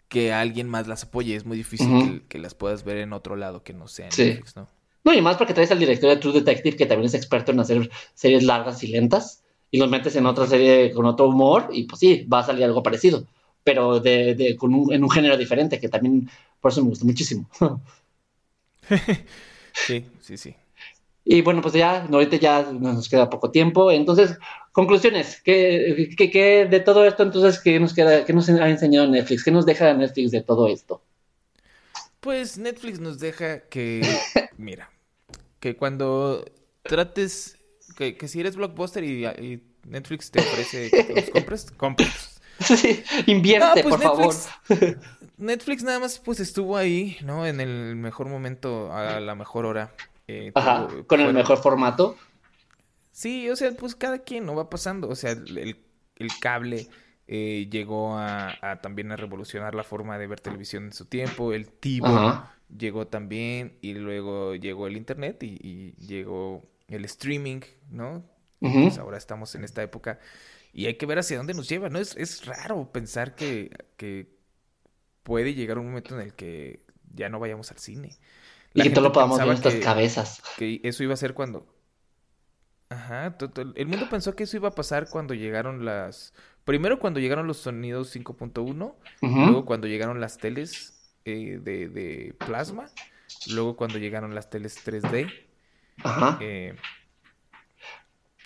que alguien más las apoye. Es muy difícil que, las puedas ver en otro lado que no sea en Netflix, ¿no? No, y más porque traes al director de True Detective, que también es experto en hacer series largas y lentas, y los metes en otra serie con otro humor, y pues sí, va a salir algo parecido, pero de, de con un, en un género diferente, que también por eso me gusta muchísimo. sí, sí, sí. Y bueno, pues ya, ahorita ya nos queda poco tiempo. Entonces, conclusiones, ¿qué, qué, de todo esto entonces qué nos queda, qué nos ha enseñado Netflix? ¿Qué nos deja Netflix de todo esto? Pues Netflix nos deja que, mira, que cuando trates, que, si eres blockbuster y, Netflix te ofrece que los compres, compres. Sí, invierte, pues por favor. Netflix nada más pues estuvo ahí, ¿no? En el mejor momento, a la mejor hora. Eh, Ajá, con el mejor formato. Sí, o sea, pues cada quien no va pasando. O sea, el, cable eh, llegó a, también a revolucionar la forma de ver televisión en su tiempo. El Tivo llegó también y luego llegó el internet y, llegó el streaming, ¿no? Pues ahora estamos en esta época y hay que ver hacia dónde nos lleva, ¿no? Es, es raro pensar que, que puede llegar un momento en el que ya no vayamos al cine y que todo lo podamos ver en nuestras cabezas. Que eso iba a ser cuando. Ajá, el mundo pensó que eso iba a pasar cuando llegaron las. Primero cuando llegaron los sonidos 5.1, luego cuando llegaron las teles eh, de, de, plasma, luego cuando llegaron las teles 3D. Ajá. Eh,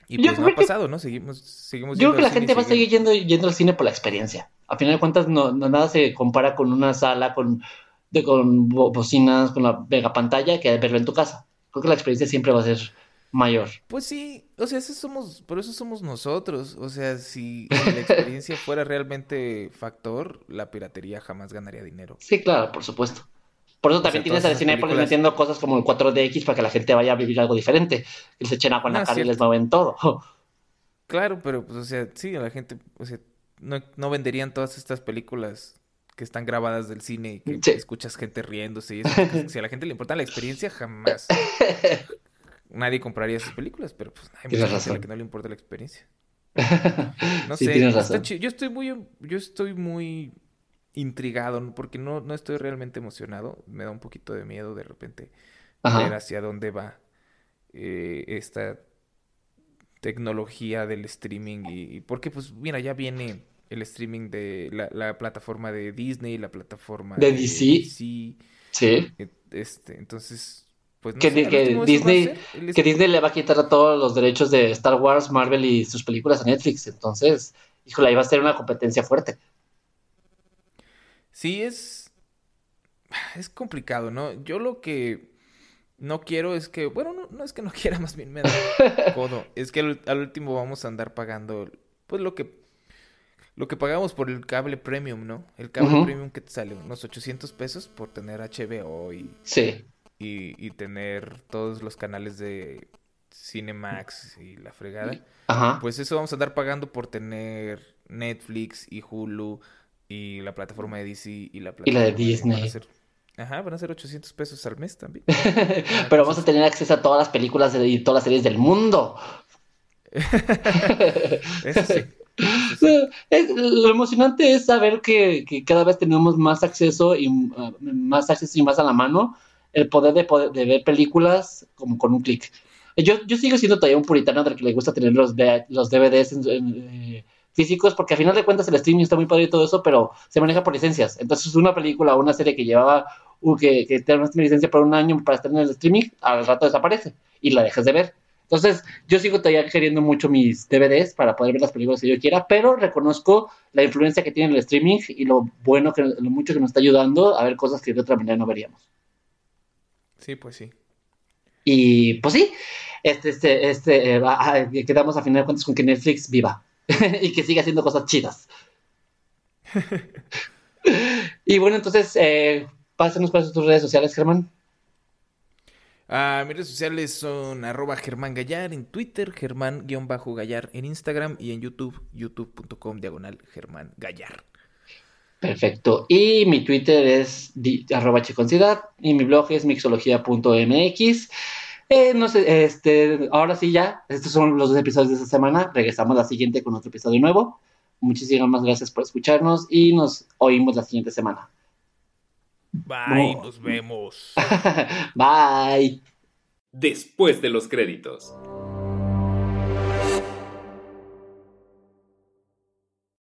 y pues no ha pasado, ¿no? Seguimos, seguimos Yo creo que la gente va a seguir yendo, yendo al cine por la experiencia. A final de cuentas, no, nada se compara con una sala, con de con bocinas, con la mega pantalla, que verlo en tu casa. Creo que la experiencia siempre va a ser mayor. Pues sí, o sea, eso somos, por eso somos nosotros. O sea, si, la experiencia fuera realmente factor, la piratería jamás ganaría dinero. Sí, claro, por supuesto. Por eso también tienes a Cinepolis películas... metiendo cosas como el 4DX para que la gente vaya a vivir algo diferente. Que se echen agua en la cara y les mueven todo. Claro, pero pues, o sea, sí, la gente, o sea, no, no venderían todas estas películas que están grabadas del cine y que escuchas gente riéndose y eso. si a la gente le importa la experiencia, jamás nadie compraría esas películas, pero pues hay mucha gente a la que no le importa la experiencia. No sé, yo estoy muy, yo estoy muy intrigado porque no, no estoy realmente emocionado. Me da un poquito de miedo de repente ver hacia dónde va eh, esta tecnología del streaming y porque pues mira ya viene el streaming de la, plataforma de Disney, la plataforma de, DC. Sí. Este, entonces, pues que, Disney, que Disney le va a quitar todos los derechos de Star Wars, Marvel y sus películas a Netflix. Entonces, híjole, ahí va a ser una competencia fuerte. Sí, es. Es complicado, ¿no? Yo lo que no quiero es que. Bueno, no, es que no quiera, más bien me da codo. es que al, al último vamos a andar pagando. Pues lo que lo que pagamos por el cable premium, ¿no? El cable premium que te sale unos 800 pesos por tener HBO y, sí. y, tener todos los canales de Cinemax y la fregada. Ajá. Pues eso vamos a andar pagando por tener Netflix y Hulu y la plataforma de DC y la plataforma y la de Disney. Ajá, van a ser 800 pesos al mes también. Pero vamos a tener acceso a todas las películas y todas las series del mundo. eso sí. lo emocionante es saber que, cada vez tenemos más acceso y uh, más acceso y más a la mano el poder de, poder, de ver películas como con un clic. Yo, yo sigo siendo todavía un puritano del que le gusta tener los, los DVDs eh, físicos, porque a final de cuentas el streaming está muy padre y todo eso, pero se maneja por licencias. Entonces, una película o una serie que llevaba, uh, que, que tiene una licencia por un año para estar en el streaming, al rato desaparece y la dejas de ver. Entonces, yo sigo todavía queriendo mucho mis DVDs para poder ver las películas que yo quiera, pero reconozco la influencia que tiene el streaming y lo bueno, que lo mucho que nos está ayudando a ver cosas que de otra manera no veríamos. Sí, pues sí. Y pues sí, este, este, este, eh, ah, quedamos a final de cuentas con que Netflix viva y que siga haciendo cosas chidas. y bueno, entonces, eh, pásanos para tus redes sociales, Germán. Ah, mis redes sociales son arroba Germán Gallar en Twitter, Germán-Gallar en Instagram y en YouTube, youtube.com diagonal Germán Gallar. Perfecto. Y mi Twitter es arroba checoncidad y mi blog es mixología.mx. Eh, este, ahora sí ya, estos son los dos episodios de esta semana. Regresamos la siguiente con otro episodio nuevo. Muchísimas gracias por escucharnos y nos oímos la siguiente semana. Bye, nos vemos. Bye. Después de los créditos.